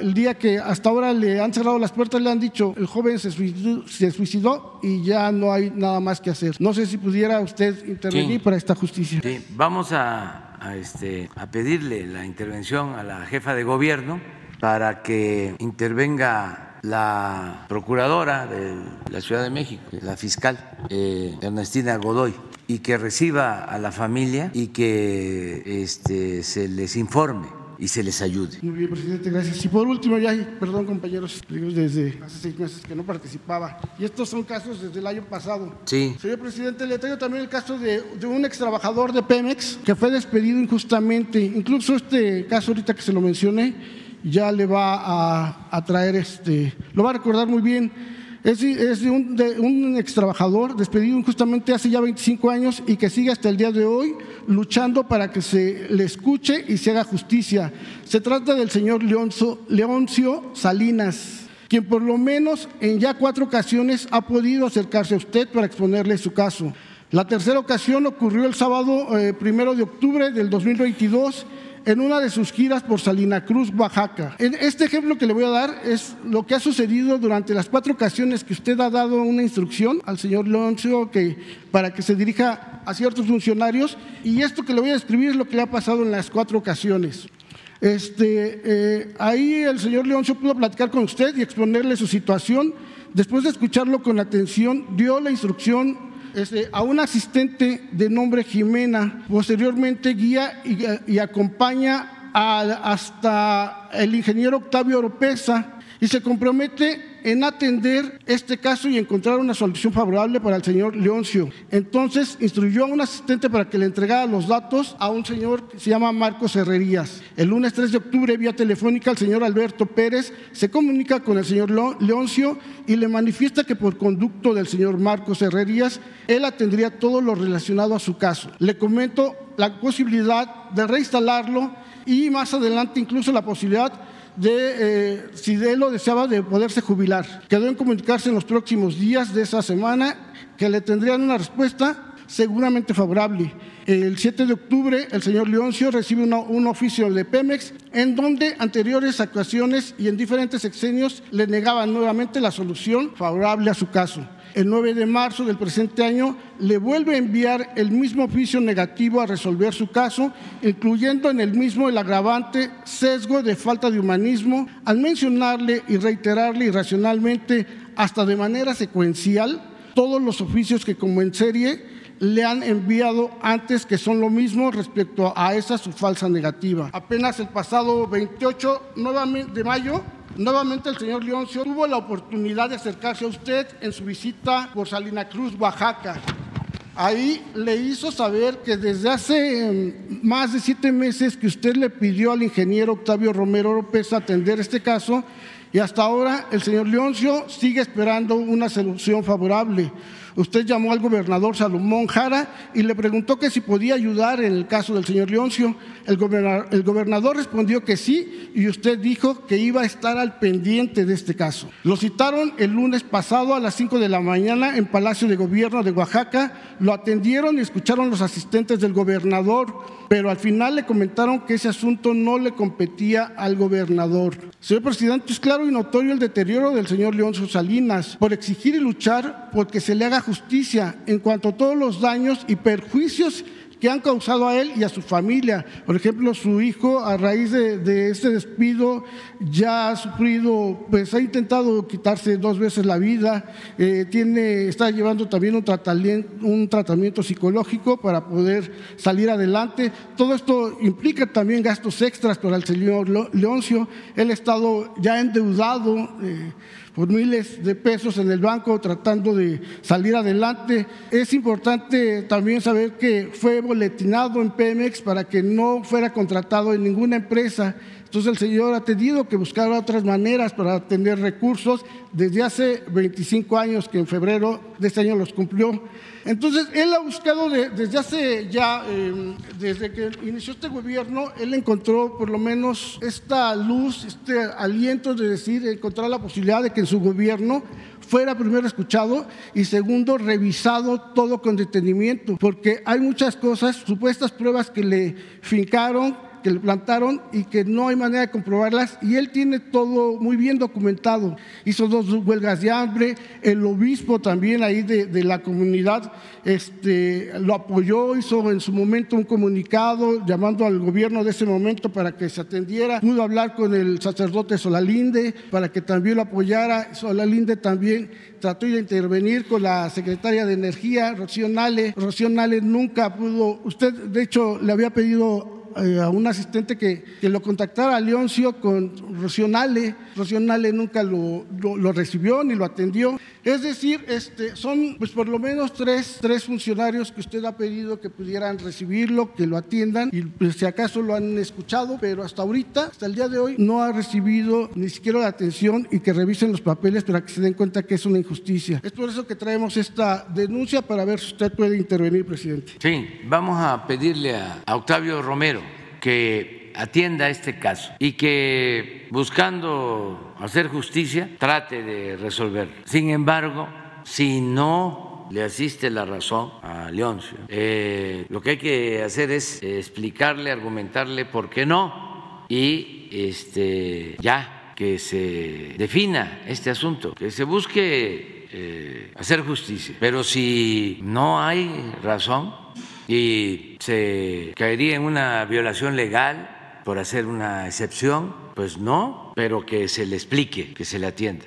el día que hasta ahora le han cerrado las puertas, le han dicho, el joven se suicidó, y ya no hay nada más que hacer. No sé si pudiera usted intervenir para esta justicia. Sí, vamos a, este, a pedirle la intervención a la jefa de gobierno para que intervenga la procuradora de la Ciudad de México, la fiscal eh, Ernestina Godoy y que reciba a la familia y que este, se les informe y se les ayude. Muy bien, presidente, gracias. Y por último, ya, perdón compañeros, desde hace seis meses que no participaba. Y estos son casos desde el año pasado. Sí. Señor presidente, le traigo también el caso de, de un ex trabajador de Pemex que fue despedido injustamente. Incluso este caso ahorita que se lo mencioné, ya le va a, a traer, este, lo va a recordar muy bien es, de, un, un ex trabajador despedido justamente hace ya 25 años y que sigue hasta el día de hoy luchando para que se le escuche y se haga justicia. Se trata del señor Leoncio Salinas, quien por lo menos en ya cuatro ocasiones ha podido acercarse a usted para exponerle su caso. La tercera ocasión ocurrió el sábado eh, primero de octubre del 2022 en una de sus giras por Salina Cruz, Oaxaca. Este ejemplo que le voy a dar es lo que ha sucedido durante las cuatro ocasiones que usted ha dado una instrucción al señor Leoncio que, para que se dirija a ciertos funcionarios y esto que le voy a describir es lo que le ha pasado en las cuatro ocasiones. Este, eh, ahí el señor Leoncio pudo platicar con usted y exponerle su situación. Después de escucharlo con atención, dio la instrucción este, a un asistente de nombre Jimena, posteriormente guía y, acompaña hasta el ingeniero Octavio Oropesa y se compromete en atender este caso y encontrar una solución favorable para el señor Leoncio. Entonces instruyó a un asistente para que le entregara los datos a un señor que se llama Marcos Herrerías. El lunes 3 de octubre, vía telefónica, el señor Alberto Pérez se comunica con el señor Leoncio y le manifiesta que por conducto del señor Marcos Herrerías, él atendría todo lo relacionado a su caso. Le comento la posibilidad de reinstalarlo y más adelante incluso la posibilidad de eh, si lo deseaba de poderse jubilar. Quedó en comunicarse en los próximos días de esa semana que le tendrían una respuesta seguramente favorable. El 7 de octubre, el señor Leoncio recibe un oficio de Pemex en donde anteriores actuaciones y en diferentes exenios le negaban nuevamente la solución favorable a su caso el 9 de marzo del presente año, le vuelve a enviar el mismo oficio negativo a resolver su caso, incluyendo en el mismo el agravante sesgo de falta de humanismo, al mencionarle y reiterarle irracionalmente, hasta de manera secuencial, todos los oficios que como en serie le han enviado antes que son lo mismo respecto a esa su falsa negativa. Apenas el pasado 28 de mayo Nuevamente el señor Leoncio tuvo la oportunidad de acercarse a usted en su visita por Salina Cruz, Oaxaca. Ahí le hizo saber que desde hace em, más de siete meses que usted le pidió al ingeniero Octavio Romero López atender este caso y hasta ahora el señor Leoncio sigue esperando una solución favorable. Usted llamó al gobernador Salomón Jara y le preguntó que si podía ayudar en el caso del señor Leoncio. El gobernador, respondió que sí y usted dijo que iba a estar al pendiente de este caso. Lo citaron el lunes pasado a las 5 de la mañana en Palacio de Gobierno de Oaxaca. Lo atendieron y escucharon los asistentes del gobernador, pero al final le comentaron que ese asunto no le competía al gobernador. Señor presidente, es claro y notorio el deterioro del señor Leoncio Salinas por exigir y luchar porque se le haga justicia en cuanto a todos los daños y perjuicios que han causado a él y a su familia. Por ejemplo, su hijo, a raíz de, de este despido, ya ha sufrido, pues ha intentado quitarse dos veces la vida, eh, tiene, está llevando también un tratamiento, un tratamiento psicológico para poder salir adelante. Todo esto implica también gastos extras para el señor Leoncio. Él ha estado ya endeudado. Eh, por miles de pesos en el banco tratando de salir adelante. Es importante también saber que fue boletinado en Pemex para que no fuera contratado en ninguna empresa. Entonces el señor ha tenido que buscar otras maneras para tener recursos desde hace 25 años que en febrero de este año los cumplió. Entonces, él ha buscado desde hace ya, em, desde que inició este gobierno, él encontró por lo menos esta luz, este aliento de decir, encontrar la posibilidad de que en su gobierno fuera primero escuchado y segundo revisado todo con detenimiento, porque hay muchas cosas, supuestas pruebas que le fincaron, que le plantaron y que no hay manera de comprobarlas y él tiene todo muy bien documentado. Hizo dos huelgas de hambre, el obispo también ahí de, la comunidad este, lo apoyó, hizo en su momento un comunicado llamando al gobierno de ese momento para que se atendiera, pudo hablar con el sacerdote Solalinde para que también lo apoyara, Solalinde también trató de intervenir con la secretaria de Energía, Rocío Nale. Rocío Nale nunca pudo, usted de hecho le había pedido eh, a un asistente que, que, lo contactara a Leoncio con Rocionale. Rocionale nunca lo, lo, recibió ni lo atendió. Es decir, este, son pues por lo menos tres, tres funcionarios que usted ha pedido que pudieran recibirlo, que lo atiendan y pues, si acaso lo han escuchado, pero hasta ahorita, hasta el día de hoy, no ha recibido ni siquiera la atención y que revisen los papeles para que se den cuenta que es una injusticia. Es por eso que traemos esta denuncia para ver si usted puede intervenir, presidente. Sí, vamos a pedirle a Octavio Romero que atienda este caso y que buscando hacer justicia trate de resolverlo. Sin embargo, si no le asiste la razón a Leoncio, eh, lo que hay que hacer es explicarle, argumentarle por qué no y este, ya que se defina este asunto, que se busque eh, hacer justicia. Pero si no hay razón, y se caería en una violación legal por hacer una excepción, pues no, pero que se le explique, que se le atienda.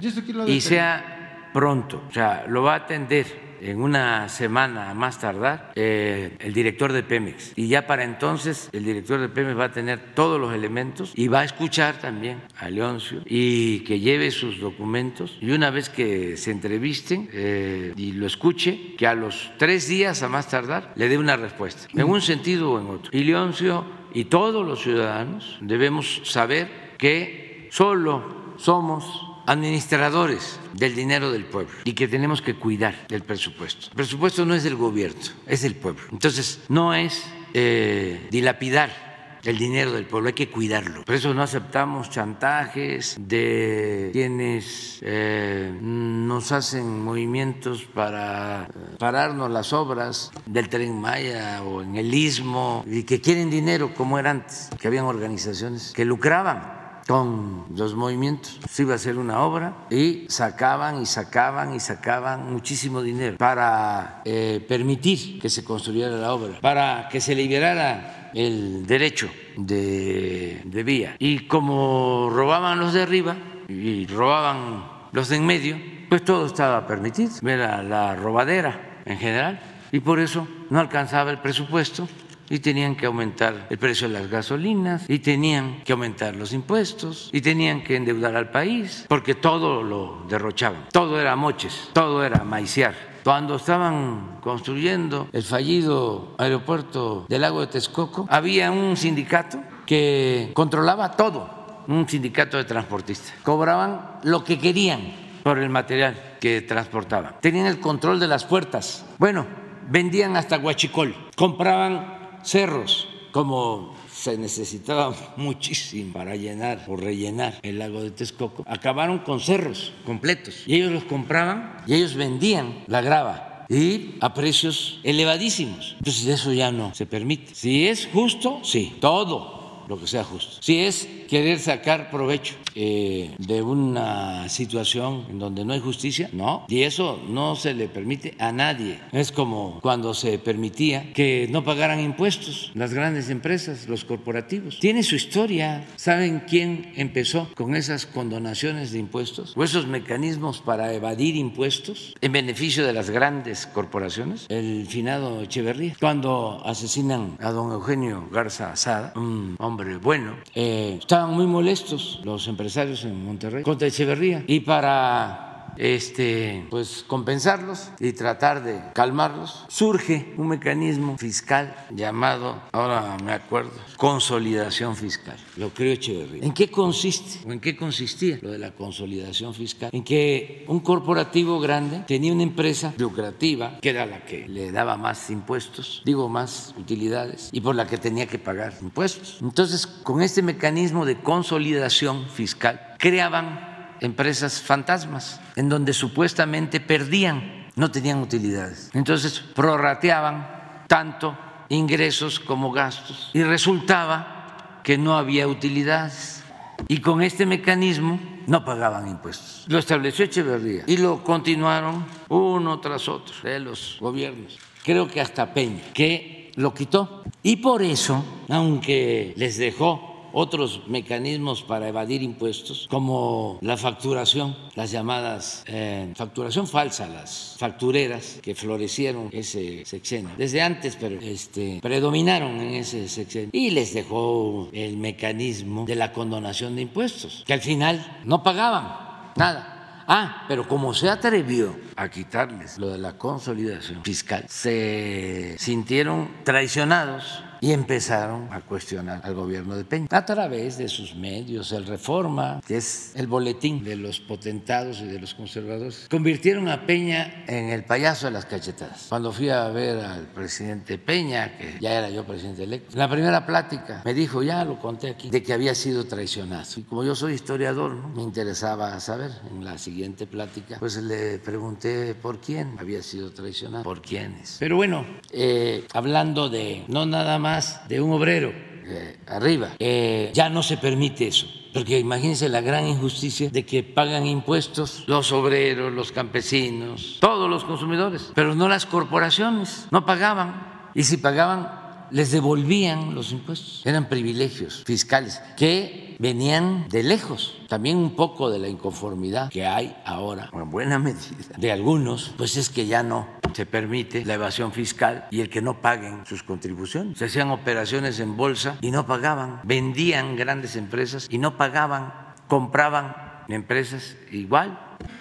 Y sea pronto, o sea, lo va a atender en una semana más tardar eh, el director de Pemex. Y ya para entonces el director de Pemex va a tener todos los elementos y va a escuchar también a Leoncio y que lleve sus documentos. Y una vez que se entrevisten eh, y lo escuche, que a los tres días a más tardar le dé una respuesta, en un sentido o en otro. Y Leoncio y todos los ciudadanos debemos saber que solo somos administradores del dinero del pueblo y que tenemos que cuidar del presupuesto. El presupuesto no es del gobierno, es del pueblo. Entonces, no es eh, dilapidar el dinero del pueblo, hay que cuidarlo. Por eso no aceptamos chantajes de quienes eh, nos hacen movimientos para pararnos las obras del tren Maya o en el istmo y que quieren dinero como era antes, que habían organizaciones que lucraban con los movimientos. Se iba a hacer una obra y sacaban y sacaban y sacaban muchísimo dinero para eh, permitir que se construyera la obra, para que se liberara el derecho de, de vía. Y como robaban los de arriba y robaban los de en medio, pues todo estaba permitido. Era la robadera en general y por eso no alcanzaba el presupuesto y tenían que aumentar el precio de las gasolinas y tenían que aumentar los impuestos y tenían que endeudar al país porque todo lo derrochaban, todo era moches, todo era maiciar. Cuando estaban construyendo el fallido aeropuerto del lago de Texcoco, había un sindicato que controlaba todo, un sindicato de transportistas. Cobraban lo que querían por el material que transportaban. Tenían el control de las puertas. Bueno, vendían hasta guachicol, compraban cerros, como se necesitaba muchísimo para llenar o rellenar el lago de Texcoco, acabaron con cerros completos y ellos los compraban y ellos vendían la grava y a precios elevadísimos. Entonces eso ya no se permite. Si es justo, sí, todo lo que sea justo. Si es querer sacar provecho eh, de una situación en donde no hay justicia, no. Y eso no se le permite a nadie. Es como cuando se permitía que no pagaran impuestos las grandes empresas, los corporativos. Tiene su historia. ¿Saben quién empezó con esas condonaciones de impuestos o esos mecanismos para evadir impuestos en beneficio de las grandes corporaciones? El finado Echeverría. Cuando asesinan a don Eugenio Garza Asada, un hombre bueno, eh, estaban muy molestos los empresarios en Monterrey contra Echeverría. Y para este, pues compensarlos y tratar de calmarlos, surge un mecanismo fiscal llamado, ahora me acuerdo, consolidación fiscal. Lo creo Echeverría. ¿En qué consiste o en qué consistía lo de la consolidación fiscal? En que un corporativo grande tenía una empresa lucrativa, que era la que le daba más impuestos, digo más utilidades, y por la que tenía que pagar impuestos. Entonces, con este mecanismo de consolidación fiscal, creaban empresas fantasmas, en donde supuestamente perdían, no tenían utilidades. Entonces prorrateaban tanto ingresos como gastos y resultaba que no había utilidades. Y con este mecanismo no pagaban impuestos. Lo estableció Echeverría y lo continuaron uno tras otro de los gobiernos. Creo que hasta Peña, que lo quitó. Y por eso, aunque les dejó otros mecanismos para evadir impuestos, como la facturación, las llamadas eh, facturación falsa, las factureras que florecieron ese sexenio, desde antes, pero este, predominaron en ese sexenio, y les dejó el mecanismo de la condonación de impuestos, que al final no pagaban nada. Ah, pero como se atrevió a quitarles lo de la consolidación fiscal, se sintieron traicionados y empezaron a cuestionar al gobierno de Peña a través de sus medios, el Reforma, que es el boletín de los potentados y de los conservadores. Convirtieron a Peña en el payaso de las cachetadas. Cuando fui a ver al presidente Peña, que ya era yo presidente electo, en la primera plática me dijo, ya lo conté aquí, de que había sido traicionado. Y como yo soy historiador, me interesaba saber. En la siguiente plática, pues le pregunté por quién había sido traicionado, por quiénes. Pero bueno, eh, hablando de no nada más de un obrero eh, arriba. Eh, ya no se permite eso. Porque imagínense la gran injusticia de que pagan impuestos los obreros, los campesinos, todos los consumidores, pero no las corporaciones, no pagaban. Y si pagaban, les devolvían los impuestos. Eran privilegios fiscales que venían de lejos. También un poco de la inconformidad que hay ahora, en buena medida, de algunos, pues es que ya no se permite la evasión fiscal y el que no paguen sus contribuciones. Se hacían operaciones en bolsa y no pagaban, vendían grandes empresas y no pagaban, compraban empresas igual.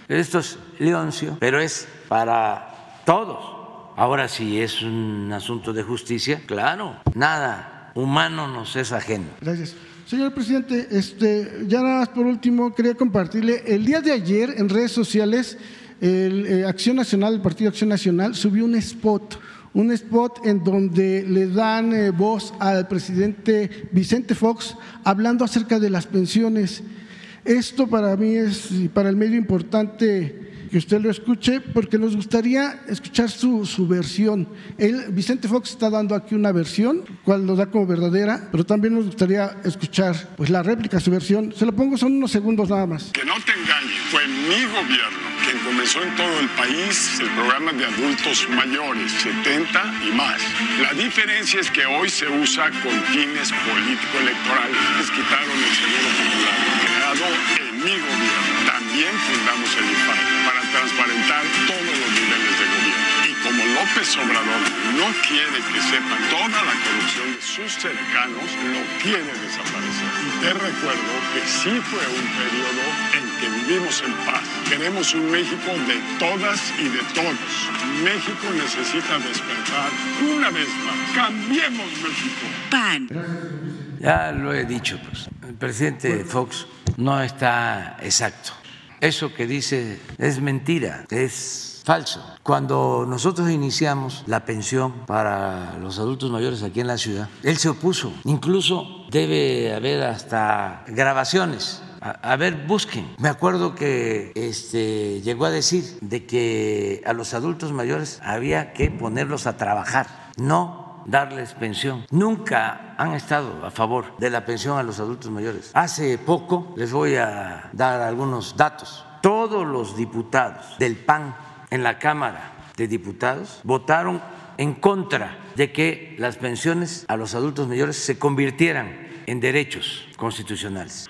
Esto es leoncio, pero es para todos. Ahora si es un asunto de justicia, claro, nada humano nos es ajeno. Gracias. Señor presidente, este, ya nada más por último quería compartirle, el día de ayer en redes sociales el, eh, Acción Nacional, el Partido Acción Nacional, subió un spot, un spot en donde le dan eh, voz al presidente Vicente Fox hablando acerca de las pensiones. Esto para mí es, para el medio importante que usted lo escuche, porque nos gustaría escuchar su, versión. Él, Vicente Fox está dando aquí una versión, cual lo da como verdadera, pero también nos gustaría escuchar pues, la réplica, su versión. Se lo pongo, son unos segundos nada más. Que no te engañes, fue mi gobierno quien comenzó en todo el país el programa de adultos mayores, 70 y más. La diferencia es que hoy se usa con fines político-electorales. Les quitaron el seguro popular creado en mi gobierno. También fundamos el para transparentar todos los niveles de gobierno. Y como López Obrador no quiere que sepan toda la corrupción de sus cercanos, lo quiere desaparecer. Y te recuerdo que sí fue un periodo en que vivimos en paz. Queremos un México de todas y de todos. México necesita despertar una vez más. Cambiemos México. PAN. Ya lo he dicho, pues. El presidente Fox no está exacto eso que dice es mentira, es falso. Cuando nosotros iniciamos la pensión para los adultos mayores aquí en la ciudad, él se opuso. Incluso debe haber hasta grabaciones. A, ver, busquen. Me acuerdo que este, llegó a decir de que a los adultos mayores había que ponerlos a trabajar, no darles pensión. Nunca han estado a favor de la pensión a los adultos mayores. Hace poco les voy a dar algunos datos. Todos los diputados del PAN en la Cámara de Diputados votaron en contra de que las pensiones a los adultos mayores se convirtieran en derechos constitucionales.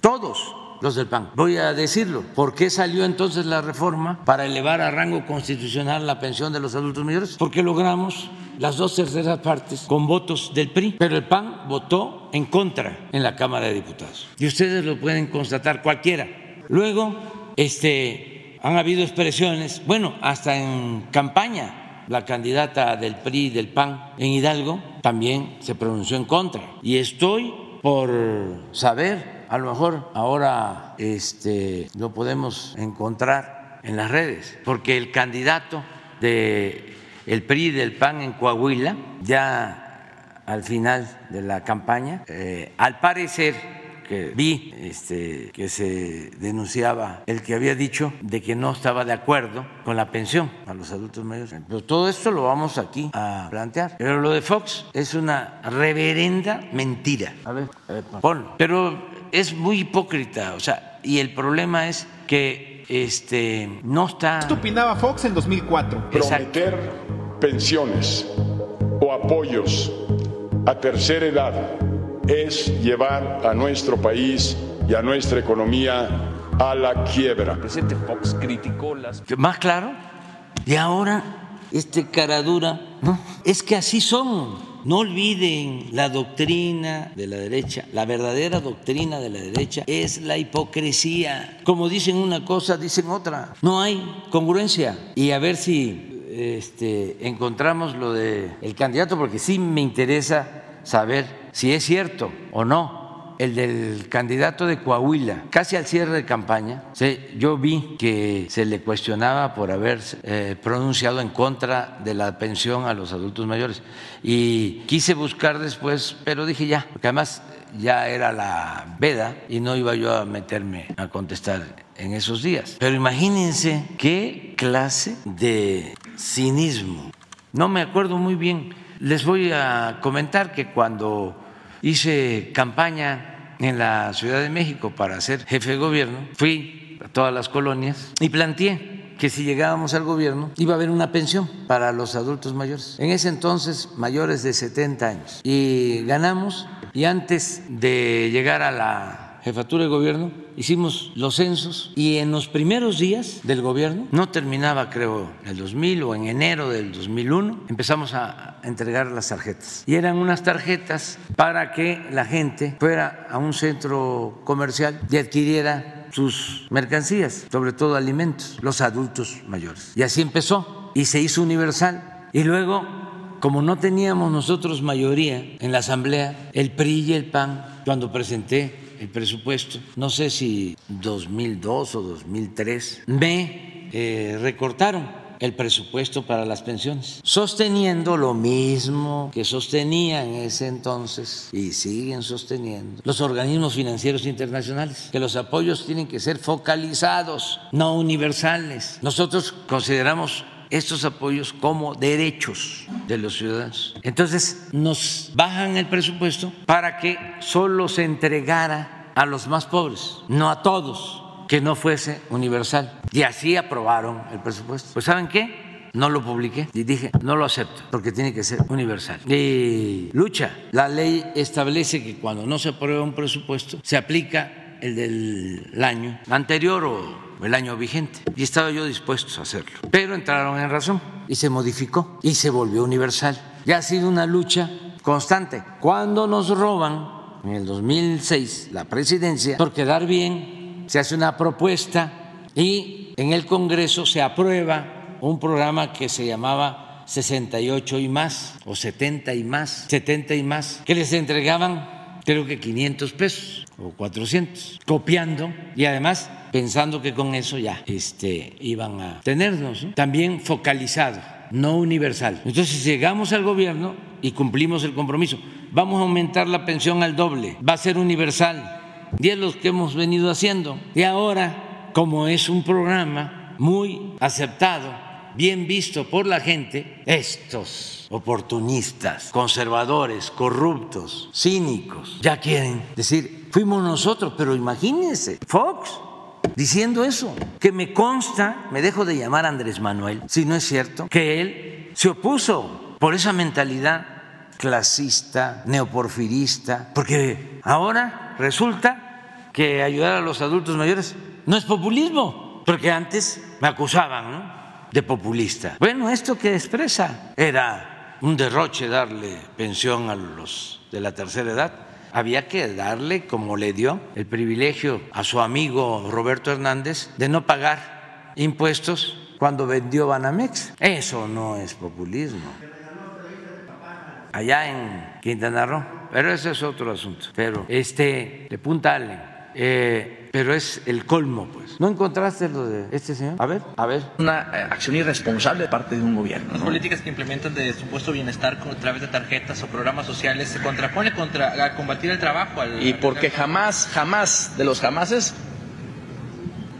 Todos los del PAN. Voy a decirlo. ¿Por qué salió entonces la reforma para elevar a rango constitucional la pensión de los adultos mayores? Porque logramos las dos terceras partes con votos del PRI, pero el PAN votó en contra en la Cámara de Diputados. Y ustedes lo pueden constatar cualquiera. Luego, este, han habido expresiones, bueno, hasta en campaña, la candidata del PRI del PAN en Hidalgo también se pronunció en contra. Y estoy por saber, a lo mejor ahora este, lo podemos encontrar en las redes, porque el candidato de el PRI del PAN en Coahuila, ya al final de la campaña, eh, al parecer que vi este, que se denunciaba el que había dicho de que no estaba de acuerdo con la pensión a los adultos mayores. Pero todo esto lo vamos aquí a plantear. Pero lo de Fox es una reverenda mentira. A ver, a ver ponlo. Pero es muy hipócrita, o sea, y el problema es que este no está. Esto opinaba Fox en 2004. Prometer pensiones o apoyos a tercera edad es llevar a nuestro país y a nuestra economía a la quiebra. El presidente Fox criticó las. ¿Más claro? Y ahora, este caradura, ¿no? Es que así son. No olviden la doctrina de la derecha. La verdadera doctrina de la derecha es la hipocresía. Como dicen una cosa, dicen otra. No hay congruencia. Y a ver si este, encontramos lo del el candidato, porque sí me interesa saber si es cierto o no el del candidato de Coahuila, casi al cierre de campaña, yo vi que se le cuestionaba por haber eh, pronunciado en contra de la pensión a los adultos mayores. Y quise buscar después, pero dije ya, porque además ya era la veda y no iba yo a meterme a contestar en esos días. Pero imagínense qué clase de cinismo. No me acuerdo muy bien. Les voy a comentar que cuando hice campaña en la Ciudad de México para ser jefe de gobierno, fui a todas las colonias y planteé que si llegábamos al gobierno iba a haber una pensión para los adultos mayores. En ese entonces mayores de 70 años. Y ganamos y antes de llegar a la jefatura de gobierno, hicimos los censos y en los primeros días del gobierno, no terminaba creo el 2000 o en enero del 2001, empezamos a entregar las tarjetas. Y eran unas tarjetas para que la gente fuera a un centro comercial y adquiriera sus mercancías, sobre todo alimentos, los adultos mayores. Y así empezó y se hizo universal. Y luego, como no teníamos nosotros mayoría en la Asamblea, el PRI y el PAN, cuando presenté el presupuesto, no sé si 2002 o 2003, me eh, recortaron el presupuesto para las pensiones, sosteniendo lo mismo que sostenían en ese entonces y siguen sosteniendo. Los organismos financieros internacionales, que los apoyos tienen que ser focalizados, no universales. Nosotros consideramos estos apoyos como derechos de los ciudadanos. Entonces nos bajan el presupuesto para que solo se entregara a los más pobres, no a todos, que no fuese universal. Y así aprobaron el presupuesto. Pues ¿saben qué? No lo publiqué y dije, no lo acepto porque tiene que ser universal. Y lucha. La ley establece que cuando no se aprueba un presupuesto, se aplica el del año anterior o el año vigente. Y estaba yo dispuesto a hacerlo. Pero entraron en razón y se modificó y se volvió universal. Ya ha sido una lucha constante. Cuando nos roban en el 2006 la presidencia, por quedar bien, se hace una propuesta y en el Congreso se aprueba un programa que se llamaba 68 y más, o 70 y más, 70 y más, que les entregaban creo que 500 pesos o 400, copiando y además pensando que con eso ya este, iban a tenernos, también focalizado, no universal. Entonces, llegamos al gobierno y cumplimos el compromiso, vamos a aumentar la pensión al doble, va a ser universal, y es lo que hemos venido haciendo. Y ahora, como es un programa muy aceptado bien visto por la gente, estos oportunistas, conservadores, corruptos, cínicos, ya quieren decir, fuimos nosotros, pero imagínense, Fox diciendo eso, que me consta, me dejo de llamar Andrés Manuel, si no es cierto, que él se opuso por esa mentalidad clasista, neoporfirista, porque ahora resulta que ayudar a los adultos mayores no es populismo, porque antes me acusaban de populista. Bueno, esto que expresa era un derroche darle pensión a los de la tercera edad. Había que darle, como le dio, el privilegio a su amigo Roberto Hernández de no pagar impuestos cuando vendió Banamex. Eso no es populismo. Allá en Quintana Roo, pero ese es otro asunto. Pero este, de Punta eh, pero es el colmo, pues. ¿No encontraste lo de este señor? A ver, a ver. Una eh, acción irresponsable de parte de un gobierno. Las políticas que implementan de supuesto bienestar a través de tarjetas o programas sociales se contrapone contra a combatir el trabajo. Al, y porque jamás, jamás de los jamases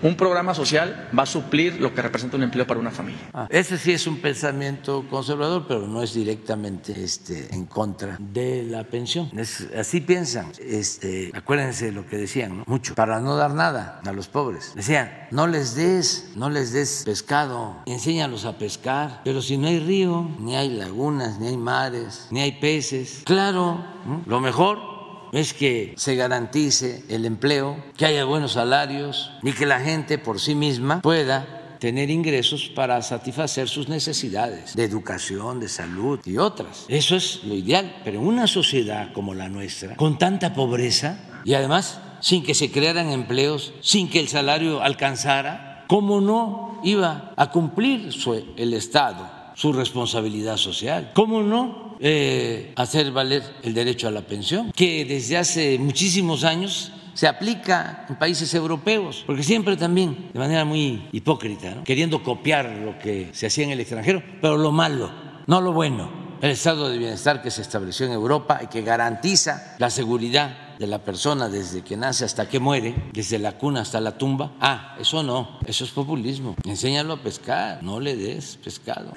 un programa social va a suplir lo que representa un empleo para una familia. Ah, ese sí es un pensamiento conservador, pero no es directamente este, en contra de la pensión. así piensan. Este, acuérdense lo que decían, mucho, para no dar nada a los pobres. Decían, no les des, no les des pescado, enséñalos a pescar, pero si no hay río, ni hay lagunas, ni hay mares, ni hay peces, claro, lo mejor es que se garantice el empleo, que haya buenos salarios y que la gente por sí misma pueda tener ingresos para satisfacer sus necesidades de educación, de salud y otras. Eso es lo ideal, pero en una sociedad como la nuestra, con tanta pobreza y además sin que se crearan empleos, sin que el salario alcanzara, ¿cómo no iba a cumplir el Estado su responsabilidad social? ¿Cómo no eh, hacer valer el derecho a la pensión, que desde hace muchísimos años se aplica en países europeos, porque siempre también, de manera muy hipócrita, queriendo copiar lo que se hacía en el extranjero, pero lo malo, no lo bueno, el estado de bienestar que se estableció en Europa y que garantiza la seguridad de la persona desde que nace hasta que muere, desde la cuna hasta la tumba. Ah, eso no, eso es populismo. Enséñalo a pescar, no le des pescado.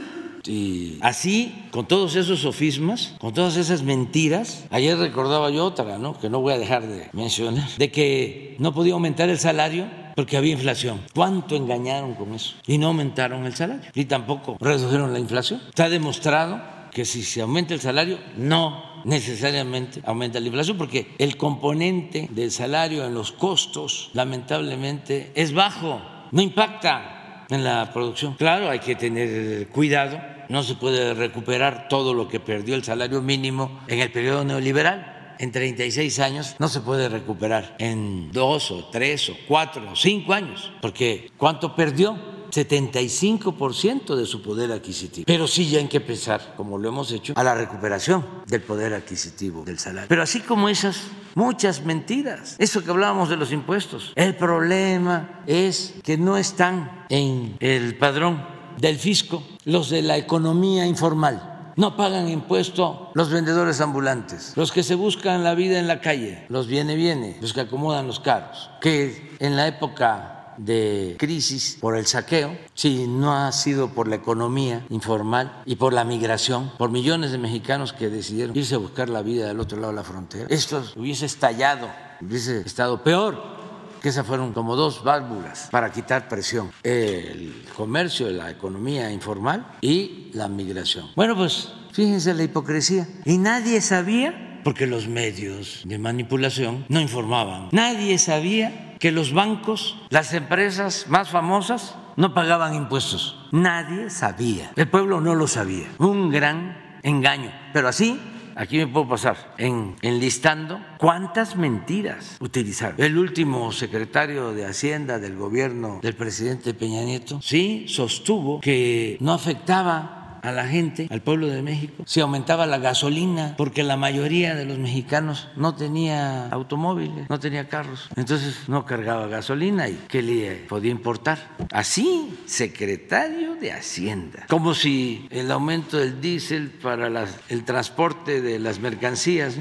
Y así, con todos esos sofismas, con todas esas mentiras, ayer recordaba yo otra, ¿no? que no voy a dejar de mencionar, de que no podía aumentar el salario porque había inflación. ¿Cuánto engañaron con eso? Y no aumentaron el salario, y tampoco redujeron la inflación. Está demostrado que si se aumenta el salario, no necesariamente aumenta la inflación, porque el componente del salario en los costos, lamentablemente, es bajo, no impacta en la producción. Claro, hay que tener cuidado no se puede recuperar todo lo que perdió el salario mínimo en el periodo neoliberal. En 36 años no se puede recuperar en dos o tres o cuatro o cinco años, porque ¿cuánto perdió? 75% de su poder adquisitivo. Pero sí ya hay que pensar, como lo hemos hecho, a la recuperación del poder adquisitivo del salario. Pero así como esas, muchas mentiras. Eso que hablábamos de los impuestos. El problema es que no están en el padrón del fisco, los de la economía informal. No pagan impuesto los vendedores ambulantes, los que se buscan la vida en la calle, los viene viene, los que acomodan los carros, que en la época de crisis por el saqueo, si no ha sido por la economía informal y por la migración, por millones de mexicanos que decidieron irse a buscar la vida del otro lado de la frontera, esto hubiese estallado, hubiese estado peor que esas fueron como dos válvulas para quitar presión, el comercio, la economía informal y la migración. Bueno, pues fíjense la hipocresía. Y nadie sabía, porque los medios de manipulación no informaban, nadie sabía que los bancos, las empresas más famosas, no pagaban impuestos. Nadie sabía. El pueblo no lo sabía. Un gran engaño. Pero así aquí me puedo pasar en enlistando cuántas mentiras utilizaron. El último secretario de Hacienda del gobierno del presidente Peña Nieto, sí, sostuvo que no afectaba a la gente, al pueblo de México, si aumentaba la gasolina, porque la mayoría de los mexicanos no tenía automóviles, no tenía carros, entonces no cargaba gasolina y ¿qué le podía importar? Así, secretario de Hacienda, como si el aumento del diésel para el transporte de las mercancías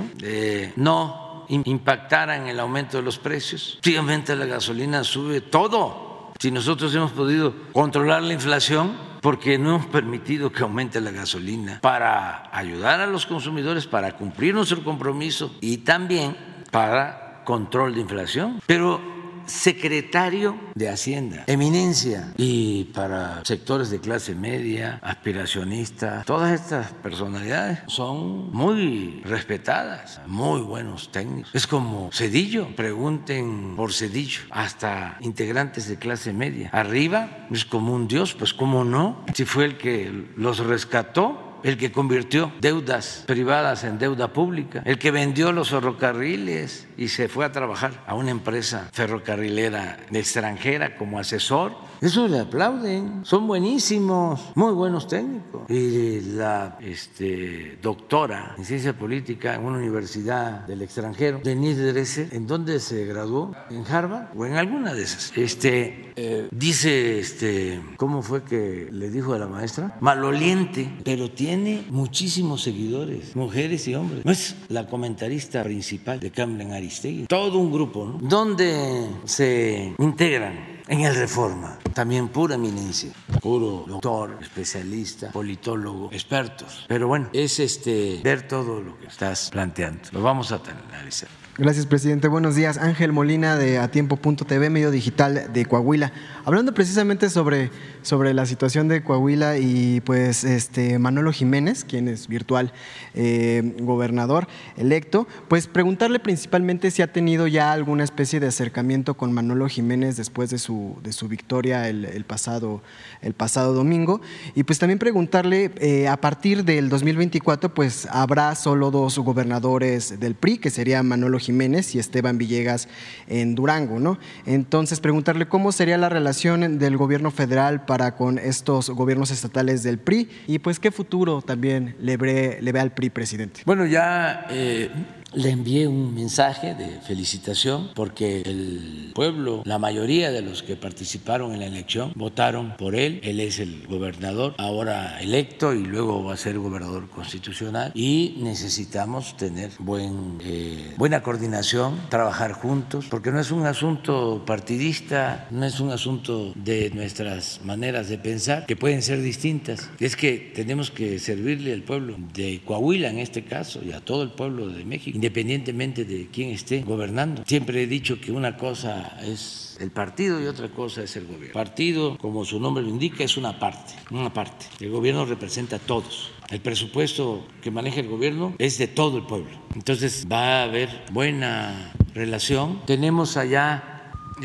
no, eh, impactara en el aumento de los precios. Si la gasolina, sube todo Si nosotros hemos podido controlar la inflación porque no hemos permitido que aumente la gasolina para ayudar a los consumidores, para cumplir nuestro compromiso y también para control de inflación. Pero secretario de Hacienda, eminencia, y para sectores de clase media, aspiracionistas, todas estas personalidades son muy respetadas, muy buenos técnicos. Es como Cedillo, pregunten por Cedillo, hasta integrantes de clase media. Arriba es como un dios, pues cómo no, si fue el que los rescató el que convirtió deudas privadas en deuda pública, el que vendió los ferrocarriles y se fue a trabajar a una empresa ferrocarrilera extranjera como asesor. Eso le aplauden, son buenísimos, muy buenos técnicos. Y la este, doctora en ciencia política en una universidad del extranjero, Denise Dresser, ¿en dónde se graduó? ¿En Harvard o en alguna de esas? Este, eh, dice, este, ¿cómo fue que le dijo a la maestra? Maloliente, pero tiene muchísimos seguidores, mujeres y hombres. No es la comentarista principal de Camden Aristegui, todo un grupo, ¿no? Donde se integran en el Reforma, también pura eminencia, puro doctor, especialista, politólogo, expertos. Pero bueno, es este ver todo lo que estás planteando. Lo vamos a analizar. Gracias, presidente. Buenos días. Ángel Molina de Atiempo.tv, medio digital de Coahuila. Hablando precisamente sobre, sobre la situación de Coahuila y pues este Manolo Jiménez, quien es virtual eh, gobernador electo, pues preguntarle principalmente si ha tenido ya alguna especie de acercamiento con Manolo Jiménez después de su, de su victoria el, pasado, el pasado domingo. Y pues también preguntarle, eh, a partir del 2024, pues habrá solo dos gobernadores del PRI, que sería Manolo Jiménez y Esteban Villegas en Durango, ¿no? Entonces, preguntarle cómo sería la relación del gobierno federal para con estos gobiernos estatales del PRI y pues qué futuro también le ve, le ve al PRI, presidente. Bueno, ya... Eh, le envié un mensaje de felicitación porque el pueblo, la mayoría de los que participaron en la elección, votaron por él. Él es el gobernador, ahora electo y luego va a ser gobernador constitucional. Y necesitamos tener buen, eh, buena coordinación, trabajar juntos, porque no es un asunto partidista, no es un asunto de nuestras maneras de pensar, que pueden ser distintas. Es que tenemos que servirle al pueblo de Coahuila en este caso y a todo el pueblo de México independientemente de quién esté gobernando. Siempre he dicho que una cosa es el partido y otra cosa es el gobierno. Partido, como su nombre lo indica, es una parte, una parte. El gobierno representa a todos. El presupuesto que maneja el gobierno es de todo el pueblo. Entonces va a haber buena relación. Tenemos allá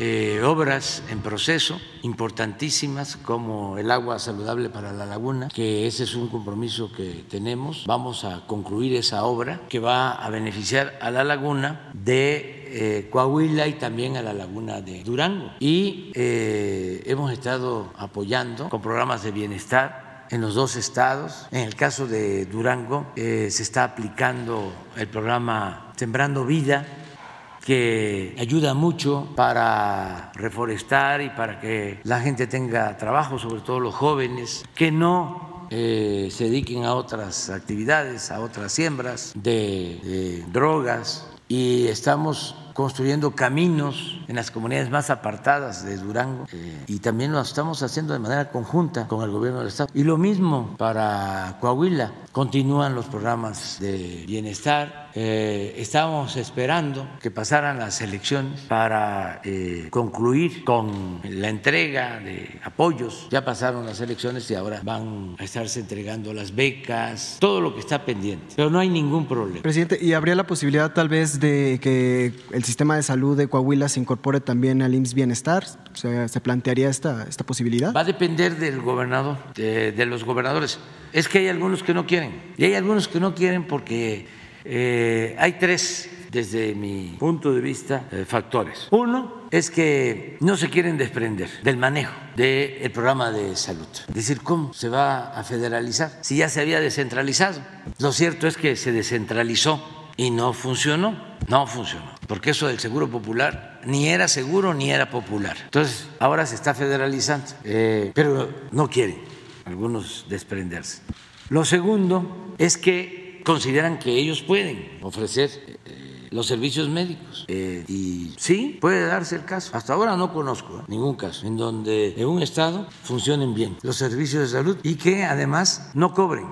eh, obras en proceso importantísimas como el agua saludable para la laguna, que ese es un compromiso que tenemos. Vamos a concluir esa obra que va a beneficiar a la laguna de eh, Coahuila y también a la laguna de Durango. Y eh, hemos estado apoyando con programas de bienestar en los dos estados. En el caso de Durango se está aplicando el programa Sembrando Vida que ayuda mucho. para reforestar y para que la gente tenga trabajo, sobre todo los jóvenes, que no eh, se dediquen a otras actividades, a otras siembras de, drogas. Y estamos construyendo caminos en las comunidades más apartadas de Durango eh, y también lo estamos haciendo de manera conjunta con el gobierno del Estado. Y lo mismo para Coahuila, continúan los programas de bienestar, eh, estábamos esperando que pasaran las elecciones para eh, concluir con la entrega de apoyos. Ya pasaron las elecciones y ahora van a estarse entregando las becas, todo lo que está pendiente. Pero no hay ningún problema. Presidente, ¿y habría la posibilidad tal vez de que el sistema de salud de Coahuila se incorpore también al IMSS Bienestar? ¿Se plantearía esta, esta posibilidad? Va a depender del gobernador, de, de los gobernadores. Es que hay algunos que no quieren. Y hay algunos que no quieren porque eh, hay tres, desde mi punto de vista, eh, factores. Uno es que no se quieren desprender del manejo del programa de salud. Decir, ¿cómo se va a federalizar si ya se había descentralizado? Lo cierto es que se descentralizó y no funcionó. No funcionó, porque eso del seguro popular ni era seguro ni era popular. Entonces, ahora se está federalizando, eh, pero no quieren algunos desprenderse. Lo segundo es que consideran que ellos pueden ofrecer eh, los servicios médicos. Eh, y sí, puede darse el caso. Hasta ahora no conozco ningún caso en donde en un estado funcionen bien los servicios de salud y que además no cobren,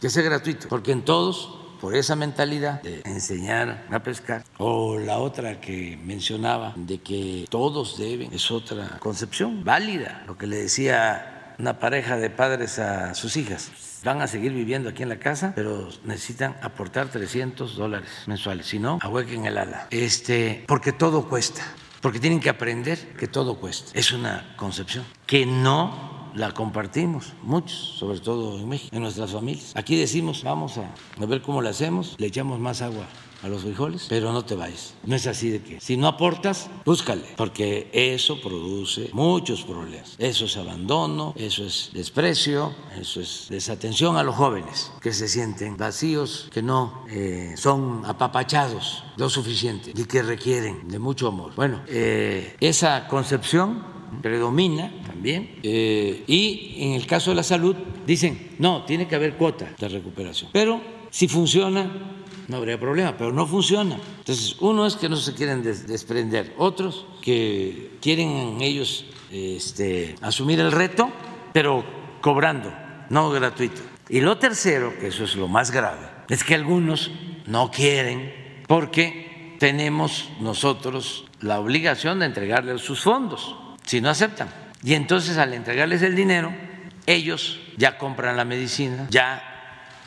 que sea gratuito, porque en todos por esa mentalidad de enseñar a pescar, o la otra que mencionaba de que todos deben, es otra concepción válida, lo que le decía una pareja de padres a sus hijas van a seguir viviendo aquí en la casa, pero necesitan aportar 300 dólares mensuales. Si no, ahuequen el ala. Este, porque todo cuesta. Porque tienen que aprender que todo cuesta. Es una concepción que no la compartimos muchos, sobre todo en México, en nuestras familias. Aquí decimos, vamos a ver cómo lo hacemos, le echamos más agua a los frijoles, pero no te vayas. No es así de que si no aportas, búscale, porque eso produce muchos problemas. Eso es abandono, eso es desprecio, eso es desatención a los jóvenes que se sienten vacíos, que no eh, son apapachados lo suficiente y que requieren de mucho amor. Bueno, eh, esa concepción predomina también eh, y en el caso de la salud dicen, no, tiene que haber cuota de recuperación, pero si funciona no habría problema, pero no funciona. Entonces, uno es que no se quieren desprender, otros que quieren ellos este, asumir el reto, pero cobrando, no gratuito. Y lo tercero, que eso es lo más grave, es que algunos no quieren porque tenemos nosotros la obligación de entregarles sus fondos, si no aceptan. Y entonces al entregarles el dinero, ellos ya compran la medicina, ya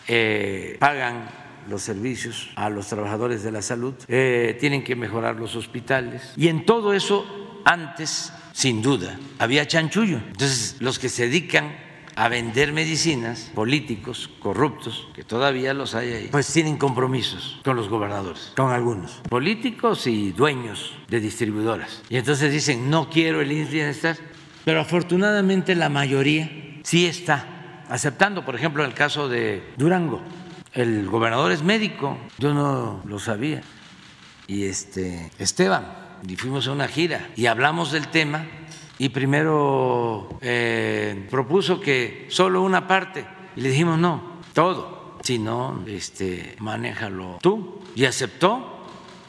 eh, pagan los servicios a los trabajadores de la salud, eh, tienen que mejorar los hospitales. Y en todo eso, antes, sin duda, había chanchullo. Entonces, los que se dedican a vender medicinas, políticos corruptos, que todavía los hay ahí, pues tienen compromisos con los gobernadores, con algunos, políticos y dueños de distribuidoras. Y entonces dicen, no quiero el INS Bienestar, pero afortunadamente la mayoría sí está aceptando, por ejemplo, el caso de Durango el gobernador es médico, yo no lo sabía. Y este Esteban, y fuimos a una gira y hablamos del tema y primero eh, propuso que solo una parte y le dijimos no, todo, si no, este, manéjalo tú y aceptó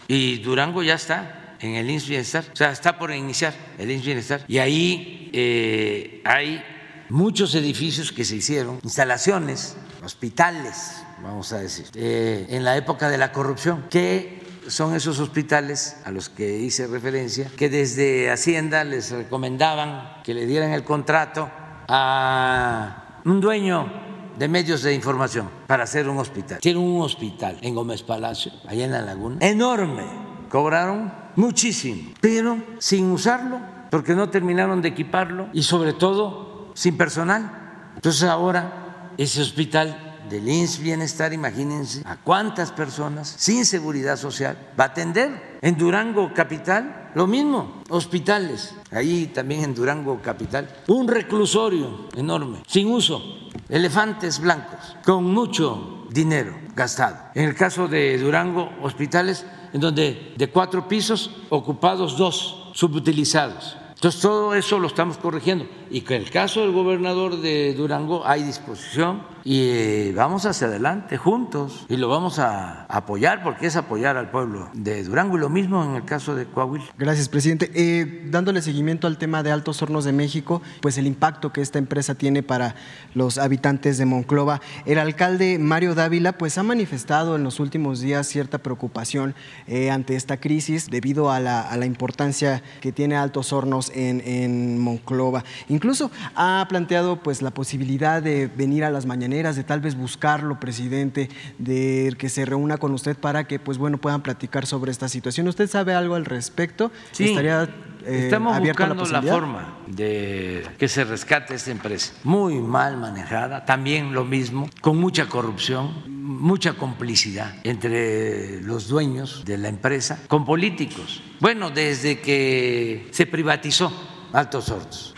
y Durango ya está en el INS Bienestar, o sea, está por iniciar el INS Bienestar y ahí eh, hay muchos edificios que se hicieron, instalaciones, hospitales, vamos a decir, eh, en la época de la corrupción, que son esos hospitales a los que hice referencia, que desde Hacienda les recomendaban que le dieran el contrato a un dueño de medios de información para hacer un hospital. Tiene un hospital en Gómez Palacio, allá en la laguna, enorme. Cobraron muchísimo, pero sin usarlo, porque no terminaron de equiparlo y sobre todo sin personal. Entonces ahora ese hospital del INS Bienestar, imagínense a cuántas personas sin seguridad social va a atender. En Durango Capital, lo mismo, hospitales, ahí también en Durango Capital, un reclusorio enorme, sin uso, elefantes blancos, con mucho dinero gastado. En el caso de Durango, hospitales en donde de cuatro pisos ocupados dos, subutilizados entonces, todo eso lo estamos corrigiendo. Y que en el caso del gobernador de Durango hay disposición y eh, vamos hacia adelante juntos y lo vamos a apoyar porque es apoyar al pueblo de Durango y lo mismo en el caso de Coahuila. Gracias, presidente. Eh, dándole seguimiento al tema de Altos Hornos de México, pues el impacto que esta empresa tiene para los habitantes de Monclova. El alcalde Mario Dávila pues ha manifestado en los últimos días cierta preocupación eh, ante esta crisis debido a la, a la importancia que tiene Altos Hornos en, Monclova. Incluso ha planteado pues la posibilidad de venir a las mañaneras, de tal vez buscarlo, presidente, de que se reúna con usted para que pues bueno puedan platicar sobre esta situación. ¿Usted sabe algo al respecto? Sí. Estaría eh, Estamos buscando la, forma de que se rescate esta empresa. Muy mal manejada, también lo mismo, con mucha corrupción, mucha complicidad entre los dueños de la empresa con políticos. Bueno, desde que se privatizó Altos Hortos,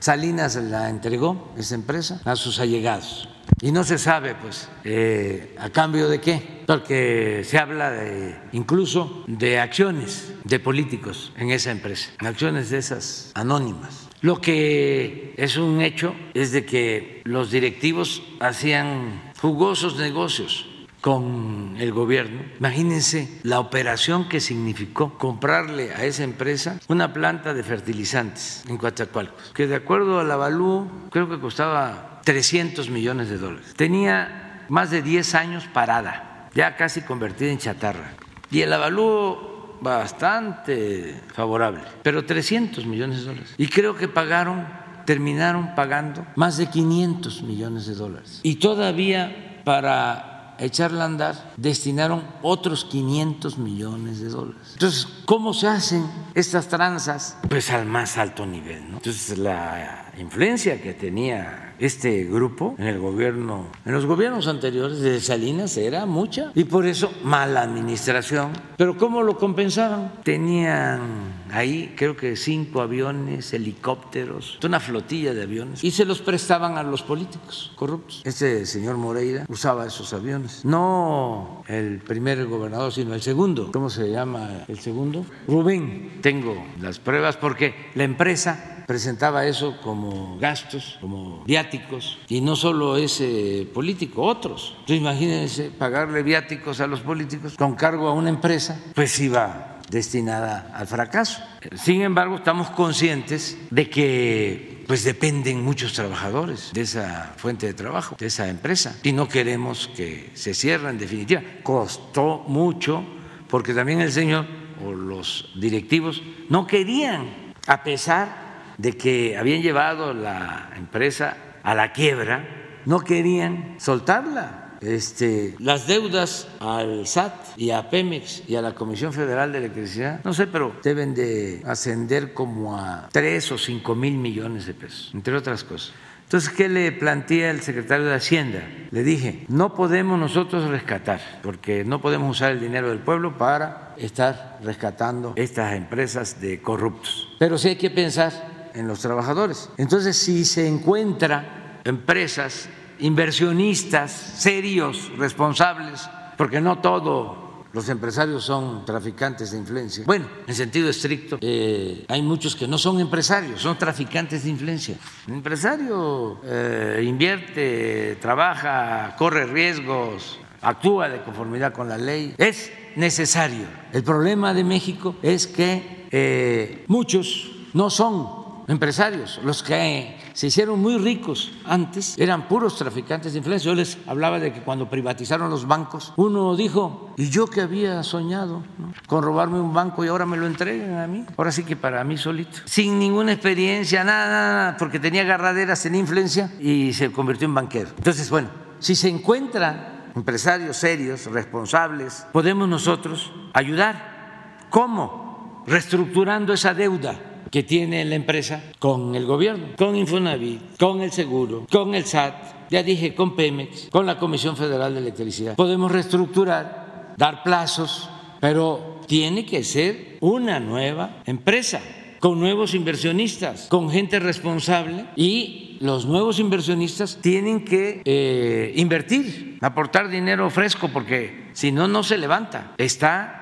Salinas la entregó esa empresa a sus allegados. Y no se sabe, pues, eh, a cambio de qué, porque se habla de, incluso de acciones de políticos en esa empresa, acciones de esas anónimas. Lo que es un hecho es de que los directivos hacían jugosos negocios con el gobierno. Imagínense la operación que significó comprarle a esa empresa una planta de fertilizantes en Coatzacoalcos, que de acuerdo al avalúo creo que costaba 300 millones de dólares. Tenía más de 10 años parada, ya casi convertida en chatarra. Y el avalúo bastante favorable, pero 300 millones de dólares. Y creo que pagaron, terminaron pagando más de 500 millones de dólares. Y todavía para echarla a andar, destinaron otros 500 millones de dólares. Entonces, ¿cómo se hacen estas tranzas? Pues al más alto nivel. ¿no? Entonces, la influencia que tenía este grupo en el gobierno, en los gobiernos anteriores de Salinas era mucha y por eso mala administración. Pero ¿cómo lo compensaban? Tenían ahí creo que cinco aviones, helicópteros, una flotilla de aviones y se los prestaban a los políticos corruptos. Este señor Moreira usaba esos aviones, no el primer gobernador, sino el segundo. ¿Cómo se llama el segundo? Rubén. Tengo las pruebas porque la empresa presentaba eso como gastos, como viáticos, y no solo ese político, otros. Entonces imagínense pagarle viáticos a los políticos con cargo a una empresa, pues iba destinada al fracaso. Sin embargo, estamos conscientes de que pues dependen muchos trabajadores de esa fuente de trabajo, de esa empresa, y no queremos que se cierre en definitiva. Costó mucho porque también el señor o los directivos no querían, a pesar de que habían llevado la empresa a la quiebra, no querían soltarla. Este, las deudas al SAT y a Pemex y a la Comisión Federal de Electricidad, no sé, pero deben de ascender como a 3 o 5 mil millones de pesos, entre otras cosas. Entonces, ¿qué le plantea el secretario de Hacienda? Le dije, no podemos nosotros rescatar, porque no podemos usar el dinero del pueblo para estar rescatando estas empresas de corruptos. Pero sí hay que pensar en los trabajadores. Entonces, si se encuentra empresas, inversionistas serios, responsables, porque no todos los empresarios son traficantes de influencia. Bueno, en sentido estricto, eh, hay muchos que no son empresarios, son traficantes de influencia. El empresario eh, invierte, trabaja, corre riesgos, actúa de conformidad con la ley. Es necesario. El problema de México es que eh, muchos no son empresarios, los que se hicieron muy ricos antes eran puros traficantes de influencia. Yo les hablaba de que cuando privatizaron los bancos, uno dijo, ¿y yo que había soñado con robarme un banco y ahora me lo entregan a mí? Ahora sí que para mí solito, sin ninguna experiencia, nada, nada, porque tenía agarraderas, tenía influencia y se convirtió en banquero. Entonces, bueno, si se encuentran empresarios serios, responsables, podemos nosotros ayudar. ¿Cómo? Reestructurando esa deuda que tiene la empresa con el gobierno, con Infonavit, con el seguro, con el SAT, ya dije, con Pemex, con la Comisión Federal de Electricidad. Podemos reestructurar, dar plazos, pero tiene que ser una nueva empresa con nuevos inversionistas, con gente responsable y los nuevos inversionistas tienen que eh, invertir, aportar dinero fresco porque si no, no se levanta. Está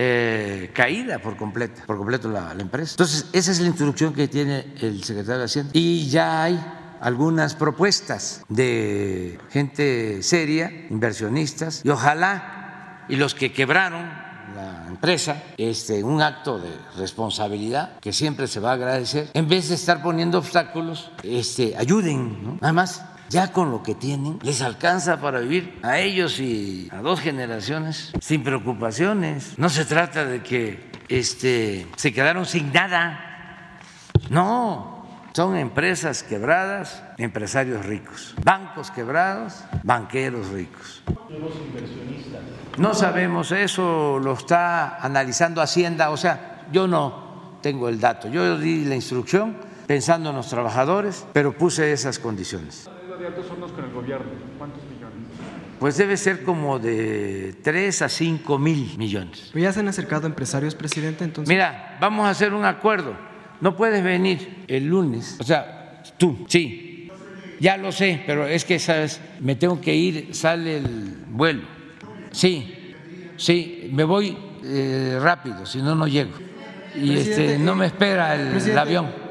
eh, caída por completo, por completo la, empresa. Entonces, esa es la instrucción que tiene el secretario de Hacienda. Y ya hay algunas propuestas de gente seria, inversionistas, y ojalá, y los que quebraron la empresa, este, un acto de responsabilidad que siempre se va a agradecer, en vez de estar poniendo obstáculos, este, ayuden, ¿no? Nada más ya con lo que tienen les alcanza para vivir a ellos y a dos generaciones sin preocupaciones. No se trata de que este, se quedaron sin nada. No, son empresas quebradas, empresarios ricos. Bancos quebrados, banqueros ricos. No sabemos eso, lo está analizando Hacienda, o sea, yo no tengo el dato. Yo di la instrucción pensando en los trabajadores, pero puse esas condiciones son los con el gobierno? ¿Cuántos millones? Pues debe ser como de 3 a 5 mil millones. ¿Ya se han acercado empresarios, presidente? Entonces? Mira, vamos a hacer un acuerdo. No puedes venir el lunes. O sea, tú, sí. Ya lo sé, pero es que, ¿sabes? Me tengo que ir, sale el vuelo. Sí, sí, me voy eh, rápido, si no, no llego. Y este, no me espera el, el avión.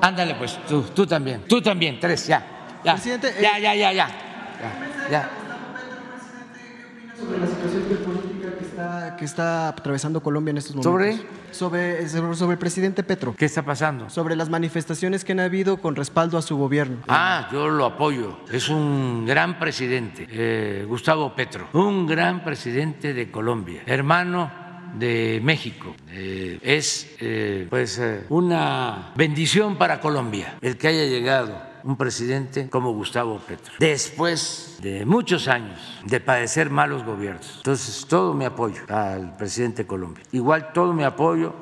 Ándale, pues, tú, tú también. Tú también, tres, ya. Ya, Presidente, ya, ya, ya, ya. ya, ya. Sobre la situación política que está, que está atravesando Colombia en estos momentos. ¿Sobre? Sobre, sobre el presidente Petro. ¿Qué está pasando? Sobre las manifestaciones que han habido con respaldo a su gobierno. Ah, yo lo apoyo. Es un gran presidente, eh, Gustavo Petro, un gran presidente de Colombia, hermano de México. Eh, es eh, pues una bendición para Colombia el que haya llegado un presidente como Gustavo Petro, después de muchos años de padecer malos gobiernos. Entonces, todo mi apoyo al presidente de Colombia. Igual todo mi apoyo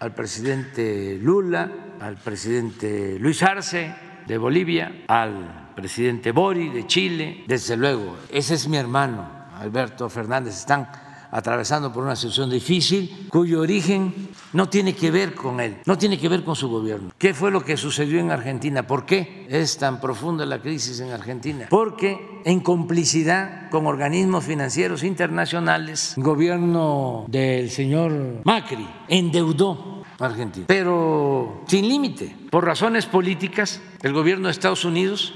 al presidente Lula, al presidente Luis Arce de Bolivia, al presidente Bori de Chile, desde luego, ese es mi hermano, Alberto Fernández, están atravesando por una situación difícil cuyo origen no tiene que ver con él, no tiene que ver con su gobierno. ¿Qué fue lo que sucedió en Argentina? ¿Por qué es tan profunda la crisis en Argentina? Porque en complicidad con organismos financieros internacionales, el gobierno del señor Macri endeudó a Argentina, pero sin límite. Por razones políticas, el gobierno de Estados Unidos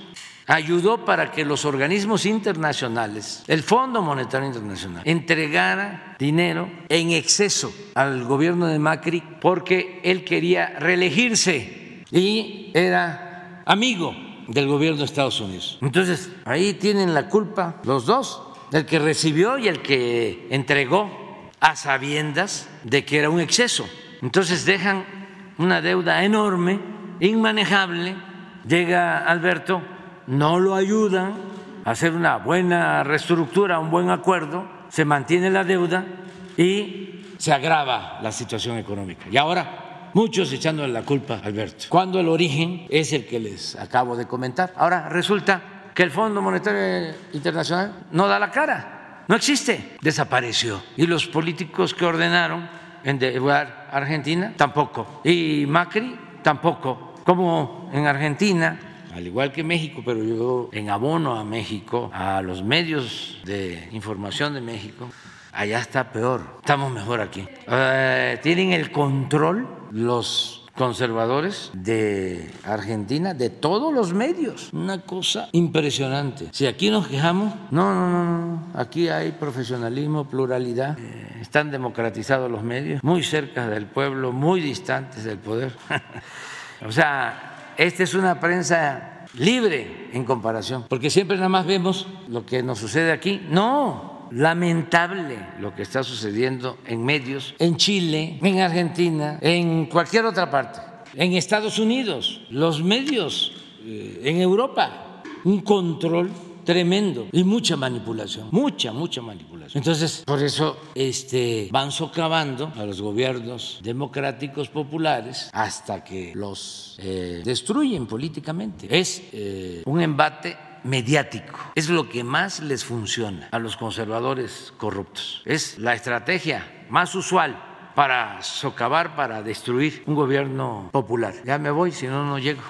ayudó para que los organismos internacionales, el Fondo Monetario Internacional, entregara dinero en exceso al gobierno de Macri porque él quería reelegirse y era amigo del gobierno de Estados Unidos. Entonces, ahí tienen la culpa los dos, el que recibió y el que entregó a sabiendas de que era un exceso. Entonces dejan una deuda enorme, inmanejable. Llega Alberto no lo ayudan a hacer una buena reestructura, un buen acuerdo, se mantiene la deuda y se agrava la situación económica. Y ahora muchos echándole la culpa a Alberto, cuando el origen es el que les acabo de comentar. Ahora resulta que el Fondo Monetario Internacional no da la cara, no existe, desapareció. Y los políticos que ordenaron en Argentina tampoco. Y Macri tampoco. Como en Argentina al igual que México, pero yo en abono a México, a los medios de información de México, allá está peor, estamos mejor aquí. Eh, tienen el control los conservadores de Argentina, de todos los medios. Una cosa impresionante. Si aquí nos quejamos, no, no, no, no. Aquí hay profesionalismo, pluralidad. Eh, están democratizados los medios, muy cerca del pueblo, muy distantes del poder. o sea, esta es una prensa libre en comparación, porque siempre nada más vemos lo que nos sucede aquí. No, lamentable lo que está sucediendo en medios, en Chile, en Argentina, en cualquier otra parte, en Estados Unidos, los medios, eh, en Europa, un control tremendo y mucha manipulación, mucha, mucha manipulación. Entonces, por eso este, van socavando a los gobiernos democráticos populares hasta que los eh, destruyen políticamente. Es eh, un embate mediático. Es lo que más les funciona a los conservadores corruptos. Es la estrategia más usual para socavar, para destruir un gobierno popular. Ya me voy, si no, no llego.